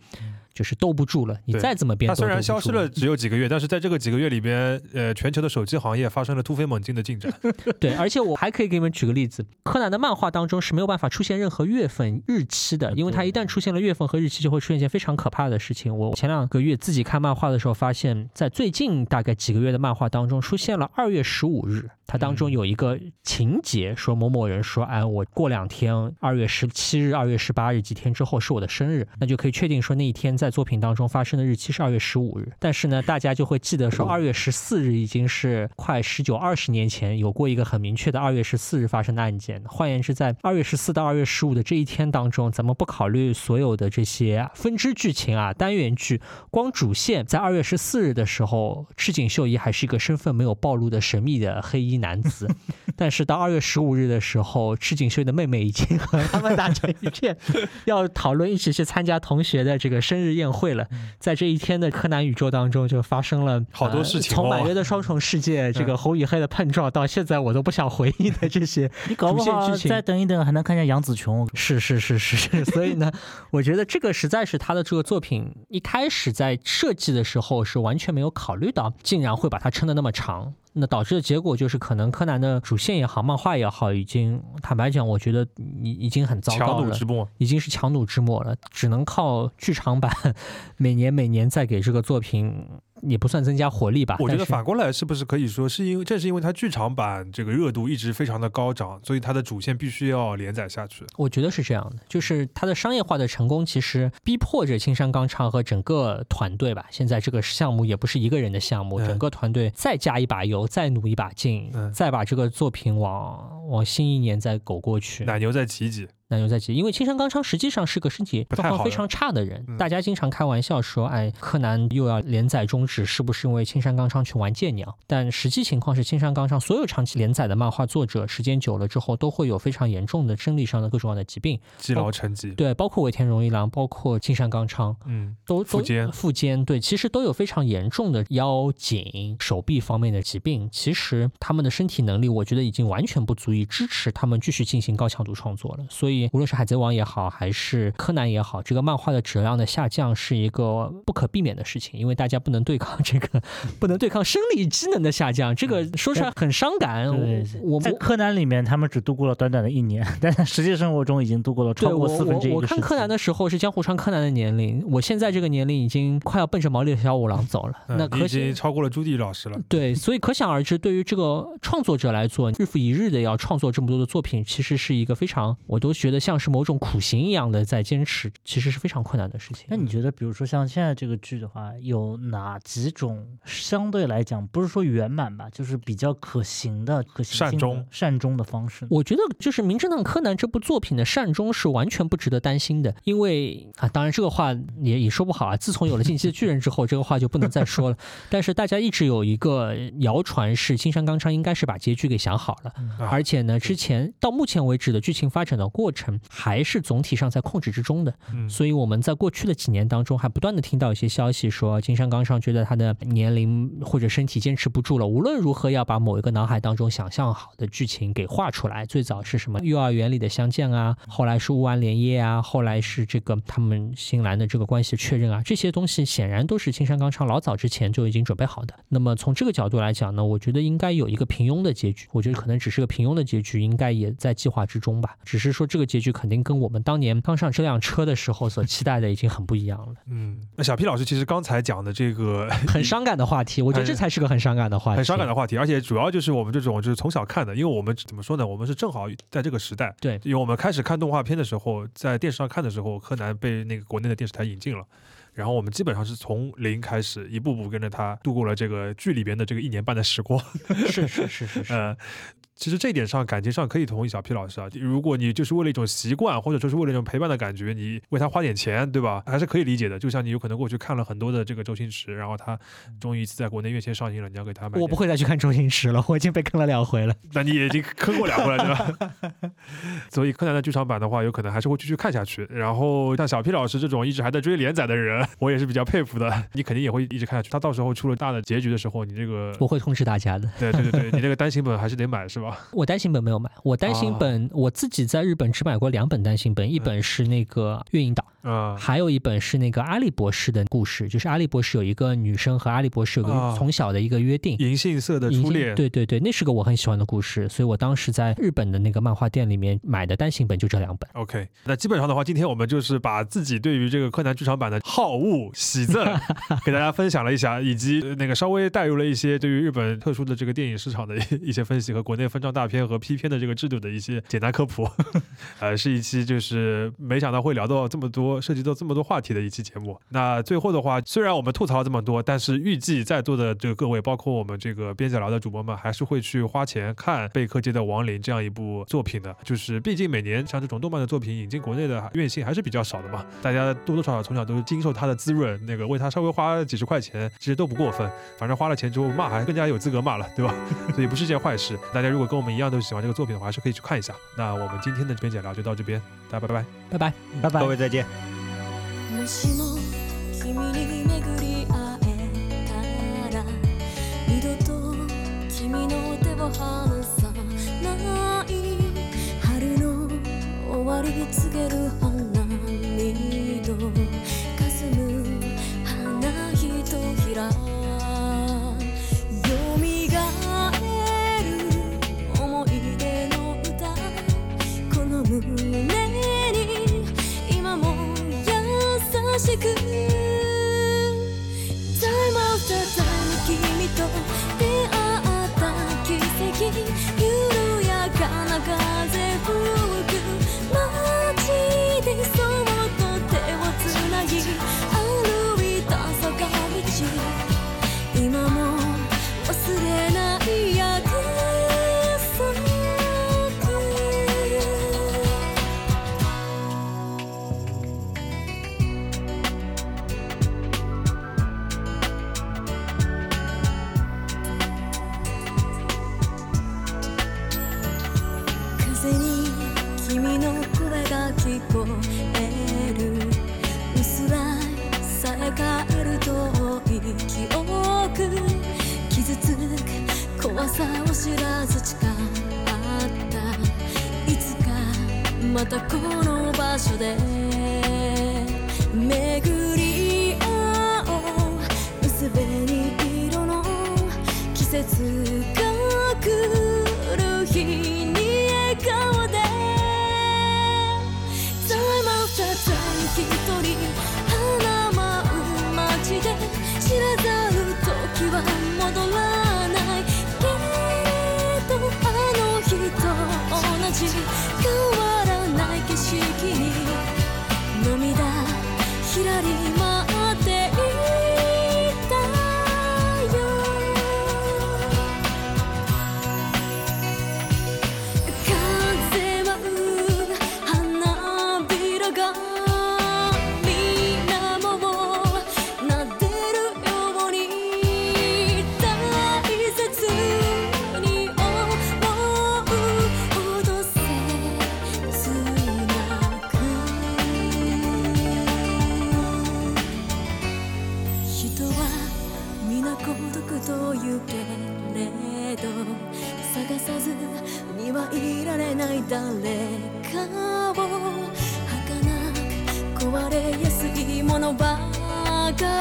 就是兜不住了。你再怎么变，它虽然消失了，只有几个月，但是在这个几个月里边，呃，全球的手机行业发生了突飞猛进的进展。对，而且我还可以给你们举个例子，柯南的漫画当中是没有办法出现任何月份、日期的，因为它一旦出现了月份和日期，就会出现一件非常可怕的事情。我前两个月自己看漫画的时候，发现，在最近大概几个月的漫画当中，出现了二月十五日，它当中有一个情节，说某某人说，哎，我过两天，二月十七日、二月十八日几天之后是我的生日，那就可以确定说那一天在在作品当中发生的日期是二月十五日，但是呢，大家就会记得说二月十四日已经是快十九二十年前有过一个很明确的二月十四日发生的案件。换言之，在二月十四到二月十五的这一天当中，咱们不考虑所有的这些分支剧情啊、单元剧，光主线在二月十四日的时候，赤井秀一还是一个身份没有暴露的神秘的黑衣男子，但是到二月十五日的时候，赤井秀一的妹妹已经和他们打成一片，要讨论一起去参加同学的这个生日宴会了。在这一天的柯南宇宙当中，就发生了好多呃事情哦从满月的双重世界，这个红与黑的碰撞，到现在我都不想回忆的这些你搞不好主线剧情再等一等还能看见杨紫琼。是是是是是，所以呢，我觉得这个实在是他的这个作品一开始在设计的时候是完全没有考虑到，竟然会把它撑的那么长。那导致的结果就是，可能柯南的主线也好，漫画也好，已经坦白讲，我觉得已已经很糟糕了强弩之。末。已经是强弩之末了，只能靠剧场版 每年每年再给这个作品也不算增加活力吧。我觉得反过来是不是可以说，是因为正是因为它剧场版这个热度一直非常的高涨，所以它的主线必须要连载下去。我觉得是这样的，就是它的商业化的成功，其实逼迫着青山刚昌和整个团队吧。现在这个项目也不是一个人的项目，嗯整个团队再加一把油，再努一把劲，嗯再把这个作品往往新一年再苟过去。奶牛再挤挤，那就在急，因为青山刚昌实际上是个身体状况非常差的人，嗯大家经常开玩笑说，哎，柯南又要连载终止，是不是因为青山刚昌去玩剑鸟？但实际情况是，青山刚昌所有长期连载的漫画作者，时间久了之后，都会有非常严重的生理上的各种各样的疾病，积劳成疾。对，包括尾田荣一郎，包括青山刚昌，嗯，都都腹肩腹肩，对，其实都有非常严重的腰颈、手臂方面的疾病。其实他们的身体能力，我觉得已经完全不足以支持他们继续进行高强度创作了。所以，无论是海贼王也好，还是柯南也好，这个漫画的质量的下降是一个不可避免的事情，因为大家不能对抗这个，不能对抗生理机能的下降。这个说出来很伤感。对，我我在柯南里面，他们只度过了短短的一年，但在实际生活中已经度过了对我超过四分之一我。看柯南的时候是江户川柯南的年龄，我现在这个年龄已经快要奔着毛利小五郎走了。那可惜经超过了朱棣老师了。对，所以可想而知，对于这个创作者来做，日复一日的要创作这么多的作品，其实是一个非常，我都觉得像是某种苦行一样的在坚持，其实是非常困难的事情。那你觉得，比如说像现在这个剧的话，有哪几种相对来讲不是说圆满吧，就是比较可行的、可行的善终善终的方式？我觉得就是《名侦探柯南》这部作品的善终是完全不值得担心的，因为啊，当然这个话也也说不好啊。自从有了《进击的巨人》之后，这个话就不能再说了。但是大家一直有一个谣传是青山刚昌应该是把结局给想好了，啊而且呢，之前到目前为止的剧情发展的过程还是总体上在控制之中的。嗯，所以我们在过去的几年当中，还不断的听到一些消息说，金山刚上觉得他的年龄或者身体坚持不住了，无论如何要把某一个脑海当中想象好的剧情给画出来。最早是什么幼儿园里的相见啊，后来是乌安莲叶啊，后来是这个他们新兰的这个关系确认啊，这些东西显然都是金山刚昌老早之前就已经准备好的。那么从这个角度来讲呢，我觉得应该有一个平庸的结局，我觉得可能只是个平庸的结局，应该也在计划之中吧。只是说这个结局肯定跟我们当年刚上这辆车的时候所期待的已经很不一样了，嗯，那小 P 老师其实刚才讲的这个 很伤感的话题，我觉得这才是个很伤感的话题，很伤感的话题，而且主要就是我们这种就是从小看的，因为我们怎么说呢？我们是正好在这个时代，对因为我们开始看动画片的时候，在电视上看的时候，柯南被那个国内的电视台引进了。然后我们基本上是从零开始，一步步跟着他度过了这个剧里边的这个一年半的时光。是是是是是，呃，其实这一点上感情上可以同意小 P 老师啊。如果你就是为了一种习惯，或者说是为了一种陪伴的感觉，你为他花点钱，对吧？还是可以理解的。就像你有可能过去看了很多的这个周星驰，然后他终于一次在国内院线上映了，你要给他买。我不，会再去看周星驰了，我已经被坑了两回了。那你已经坑过两回了，对吧？所以柯南的剧场版的话，有可能还是会继续看下去。然后像小 P 老师这种一直还在追连载的人，我也是比较佩服的。你肯定也会一直看下去。他到时候出了大的结局的时候，你这个我会通知大家的。对对对对，你这个单行本还是得买是吧？我单行本没有买，我单行本、我自己在日本只买过两本单行本，一本是那个《月影岛》，啊、还有一本是那个阿笠博士的故事，就是阿笠博士有一个女生和阿笠博士有啊。个从小的一个约定。银杏色的初恋，对对对，那是个我很喜欢的故事，所以我当时在日本的那个漫画店里面买的单行本就这两本。OK，那基本上的话，今天我们就是把自己对于这个柯南剧场版的好物喜赠，给大家分享了一下，以及呃那个稍微带入了一些对于日本特殊的这个电影市场的一一些分析和国内分分账大片和批片的这个制度的一些简单科普。呃，是一期就是没想到会聊到这么多，涉及到这么多话题的一期节目。那最后的话，虽然我们吐槽了这么多，但是预计在座的这个各位，包括我们这个边角聊的主播们，还是会去花钱看《贝克街的亡灵》这样一部作品的。就是毕竟每年像这种动漫的作品引进国内的院线还是比较少的嘛，大家多多少少从小都是经受它的滋润，那个为它稍微花几十块钱，其实都不过分。反正花了钱之后骂还更加有资格骂了，对吧？所以不是件坏事。大家如果跟我们一样都喜欢这个作品的话，还是可以去看一下。那我们今天的边角聊就到这边，大家拜拜。拜拜。拜拜各。位再见。もしも君に巡り会えたら二度と君の手を離さない春の終わり告げる しくく怖さを知らず誓ったいつかまたこの場所で巡り合おう薄紅色の季節が来る日に笑顔で。Time after time 一人花舞う街で知らざる時は戻らない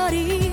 body